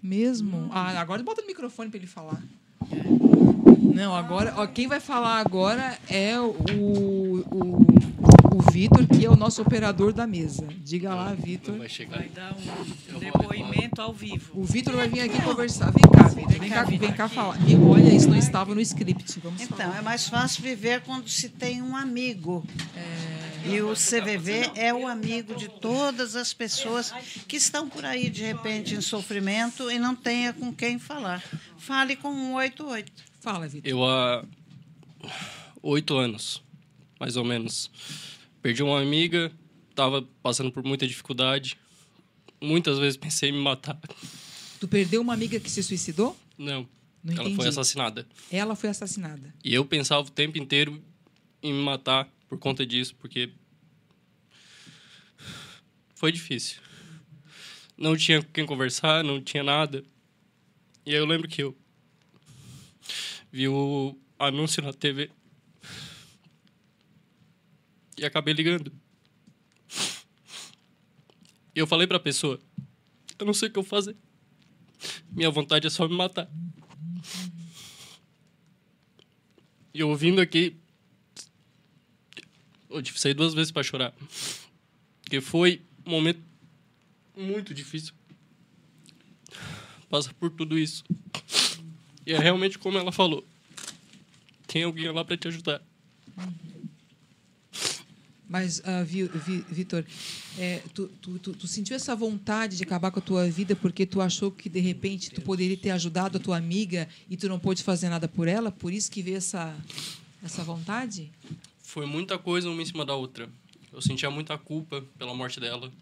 Mesmo? Ah, agora bota no microfone para ele falar. Não, agora, ó, quem vai falar agora é o, o, o Vitor, que é o nosso operador da mesa. Diga lá, Vitor. vai. Vai dar um depoimento ao vivo. O Vitor vai vir aqui conversar. Vem cá, Vitor. Vem cá, vem cá falar. E olha, isso não estava no script. Vamos Então, falar. é mais fácil viver quando se tem um amigo. E o CVV é o amigo de todas as pessoas que estão por aí, de repente, em sofrimento e não tenha com quem falar. Fale com o 188. Fala, Vitor. Eu há oito anos, mais ou menos, perdi uma amiga, estava passando por muita dificuldade. Muitas vezes pensei em me matar. Tu perdeu uma amiga que se suicidou? Não, Não ela entendi. foi assassinada. Ela foi assassinada. E eu pensava o tempo inteiro em me matar por conta disso, porque foi difícil. Não tinha com quem conversar, não tinha nada. E aí eu lembro que eu vi o anúncio na TV e acabei ligando. E eu falei pra pessoa: Eu não sei o que eu fazer. Minha vontade é só me matar. E ouvindo aqui, Eu tive que sair duas vezes para chorar. Porque foi um momento muito difícil. Passa por tudo isso. E é realmente como ela falou. Tem alguém lá para te ajudar. Mas, uh, Vi, Vi, Vitor, é, tu, tu, tu, tu, sentiu essa vontade de acabar com a tua vida porque tu achou que, de repente, tu poderia ter ajudado a tua amiga e tu não pôde fazer nada por ela? Por isso que veio essa, essa vontade? Foi muita coisa uma em cima da outra. Eu sentia muita culpa pela morte dela.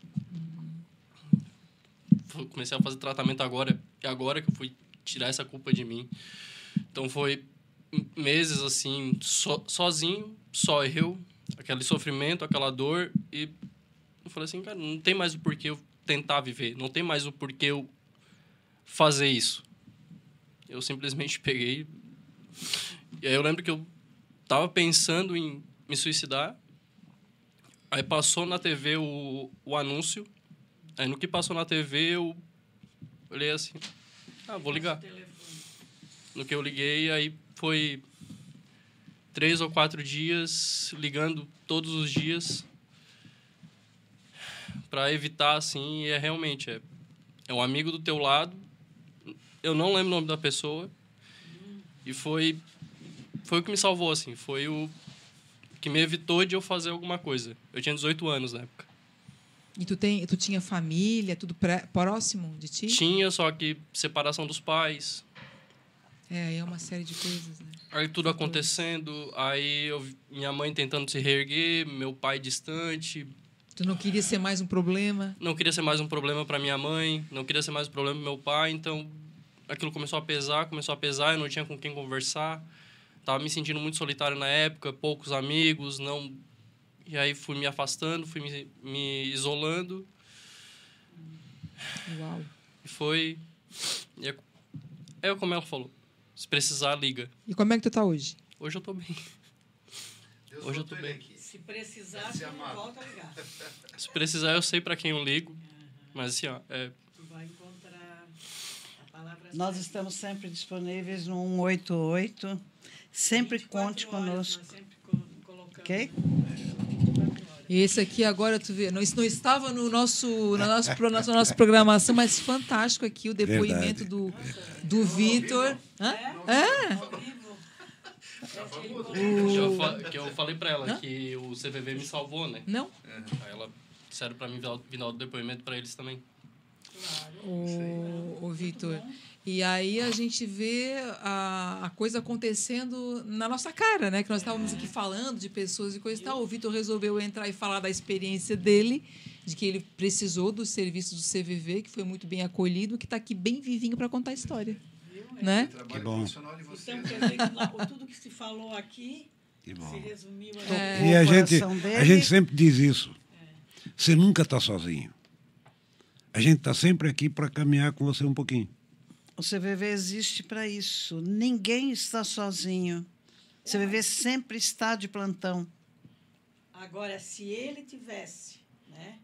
Comecei a fazer tratamento agora. E agora que eu fui tirar essa culpa de mim. Então foi meses assim, so, sozinho, só eu, aquele sofrimento, aquela dor. E eu falei assim, cara, não tem mais o porquê eu tentar viver. Não tem mais o porquê eu fazer isso. Eu simplesmente (laughs) peguei. E aí eu lembro que eu tava pensando em me suicidar. Aí passou na TV o, o anúncio. Aí no que passou na TV eu olhei assim, ah, vou ligar. No que eu liguei, aí foi três ou quatro dias ligando todos os dias para evitar assim. É realmente é, é um amigo do teu lado. Eu não lembro o nome da pessoa e foi foi o que me salvou assim. Foi o que me evitou de eu fazer alguma coisa. Eu tinha 18 anos na época. E tu, tem, tu tinha família, tudo pré, próximo de ti? Tinha, só que separação dos pais. É, é uma série de coisas, né? Aí tudo acontecendo, aí eu, minha mãe tentando se reerguer, meu pai distante. Tu não queria ser mais um problema? Não queria ser mais um problema para minha mãe, não queria ser mais um problema para meu pai, então aquilo começou a pesar, começou a pesar, eu não tinha com quem conversar. Tava me sentindo muito solitário na época, poucos amigos, não. E aí fui me afastando, fui me, me isolando. Uau. E foi. E é, é como ela falou. Se precisar, liga. E como é que tu tá hoje? Hoje eu tô bem. Deus hoje eu tô bem. Aqui. Se precisar, você volta a ligar. Se precisar, eu sei para quem eu ligo. Mas assim, ó, é, Tu vai encontrar a palavra Nós certa. estamos sempre disponíveis no 188. Sempre 24 conte conosco. Ok? E esse aqui agora, tu vê, não, isso não estava no nosso, na, nossa, na nossa programação, mas fantástico aqui o depoimento Verdade. do, do Vitor. Hã? É? que, eu fa- que eu falei para ela que o CVV me salvou, né? Não? Aí ela disseram para mim vir dar o depoimento para eles também. o, o Vitor. E aí a gente vê a, a coisa acontecendo na nossa cara, né? Que nós estávamos aqui falando de pessoas e coisa e tal. O Vitor resolveu entrar e falar da experiência dele, de que ele precisou dos serviços do CVV, que foi muito bem acolhido, que está aqui bem vivinho para contar a história. Né? Trabalho Que bom. profissional de vocês. Então, quer dizer que tudo que se falou aqui Que se resumiu a É. E a gente, coração a dele. gente sempre diz isso. Você nunca está sozinho. A gente está sempre aqui para caminhar com você um pouquinho. O CVV existe para isso. Ninguém está sozinho. O CVV sempre está de plantão. Agora, se ele tivesse né,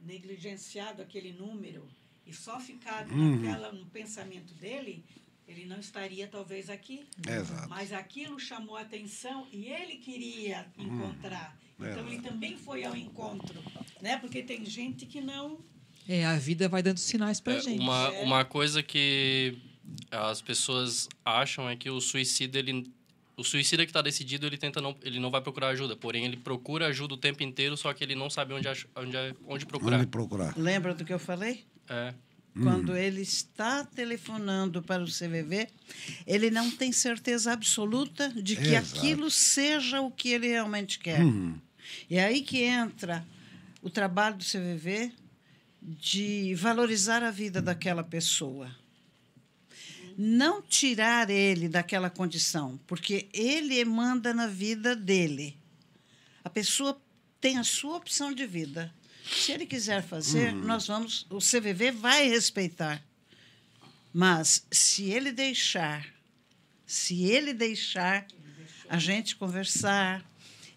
negligenciado aquele número e só ficado Uhum. naquela, no pensamento dele, ele não estaria talvez aqui. Exato. Mas aquilo chamou a atenção e ele queria Uhum. encontrar. Então, ele também foi ao encontro. Né? Porque tem gente que não... É, a vida vai dando sinais para É, gente. uma, É. uma coisa que as pessoas acham é que o suicida, ele, o suicida que está decidido, ele tenta não, ele não vai procurar ajuda. Porém, ele procura ajuda o tempo inteiro, só que ele não sabe onde, ach- onde, onde procurar. Onde procurar? Lembra do que eu falei? É, Quando ele está telefonando para o CVV, ele não tem certeza absoluta de que Exato. aquilo seja o que ele realmente quer. Uhum. E é aí que entra o trabalho do CVV de valorizar a vida daquela pessoa. Não tirar ele daquela condição, porque ele manda na vida dele. A pessoa tem a sua opção de vida. Se ele quiser fazer, nós vamos, o CVV vai respeitar. Mas se ele deixar, se ele deixar a gente conversar,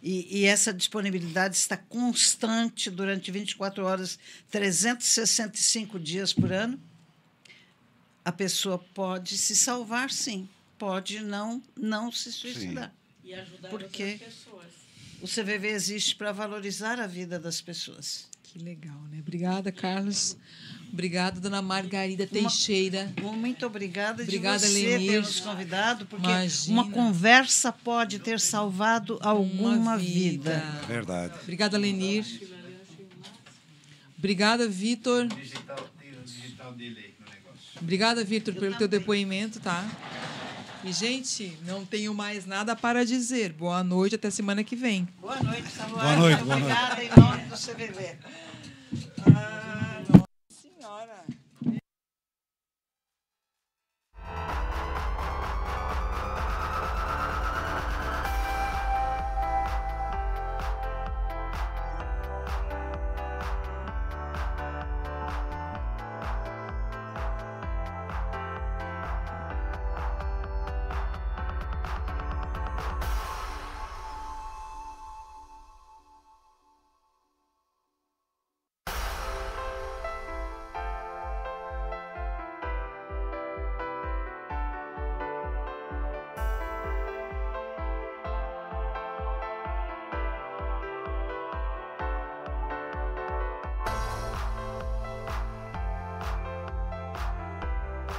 e, e essa disponibilidade está constante durante 24 horas, 365 dias por ano, a pessoa pode se salvar, sim. Pode não, não se suicidar. E ajudar Por quê? outras pessoas. o CVV existe para valorizar a vida das pessoas. Que legal, né? Obrigada, Carlos. Obrigada, dona Margarida Teixeira. Muito obrigada, Obrigada, de você Lenir. ter nos convidado, porque Imagina. uma conversa pode ter salvado alguma Uma vida. Verdade. Obrigada, Lenir. Obrigada, Vitor. Obrigada, Vitor, pelo teu depoimento, tá? E, gente, não tenho mais nada para dizer. Boa noite, até semana que vem. Boa noite, Samuel. Boa noite, boa noite. Obrigada em nome do CVV senhora.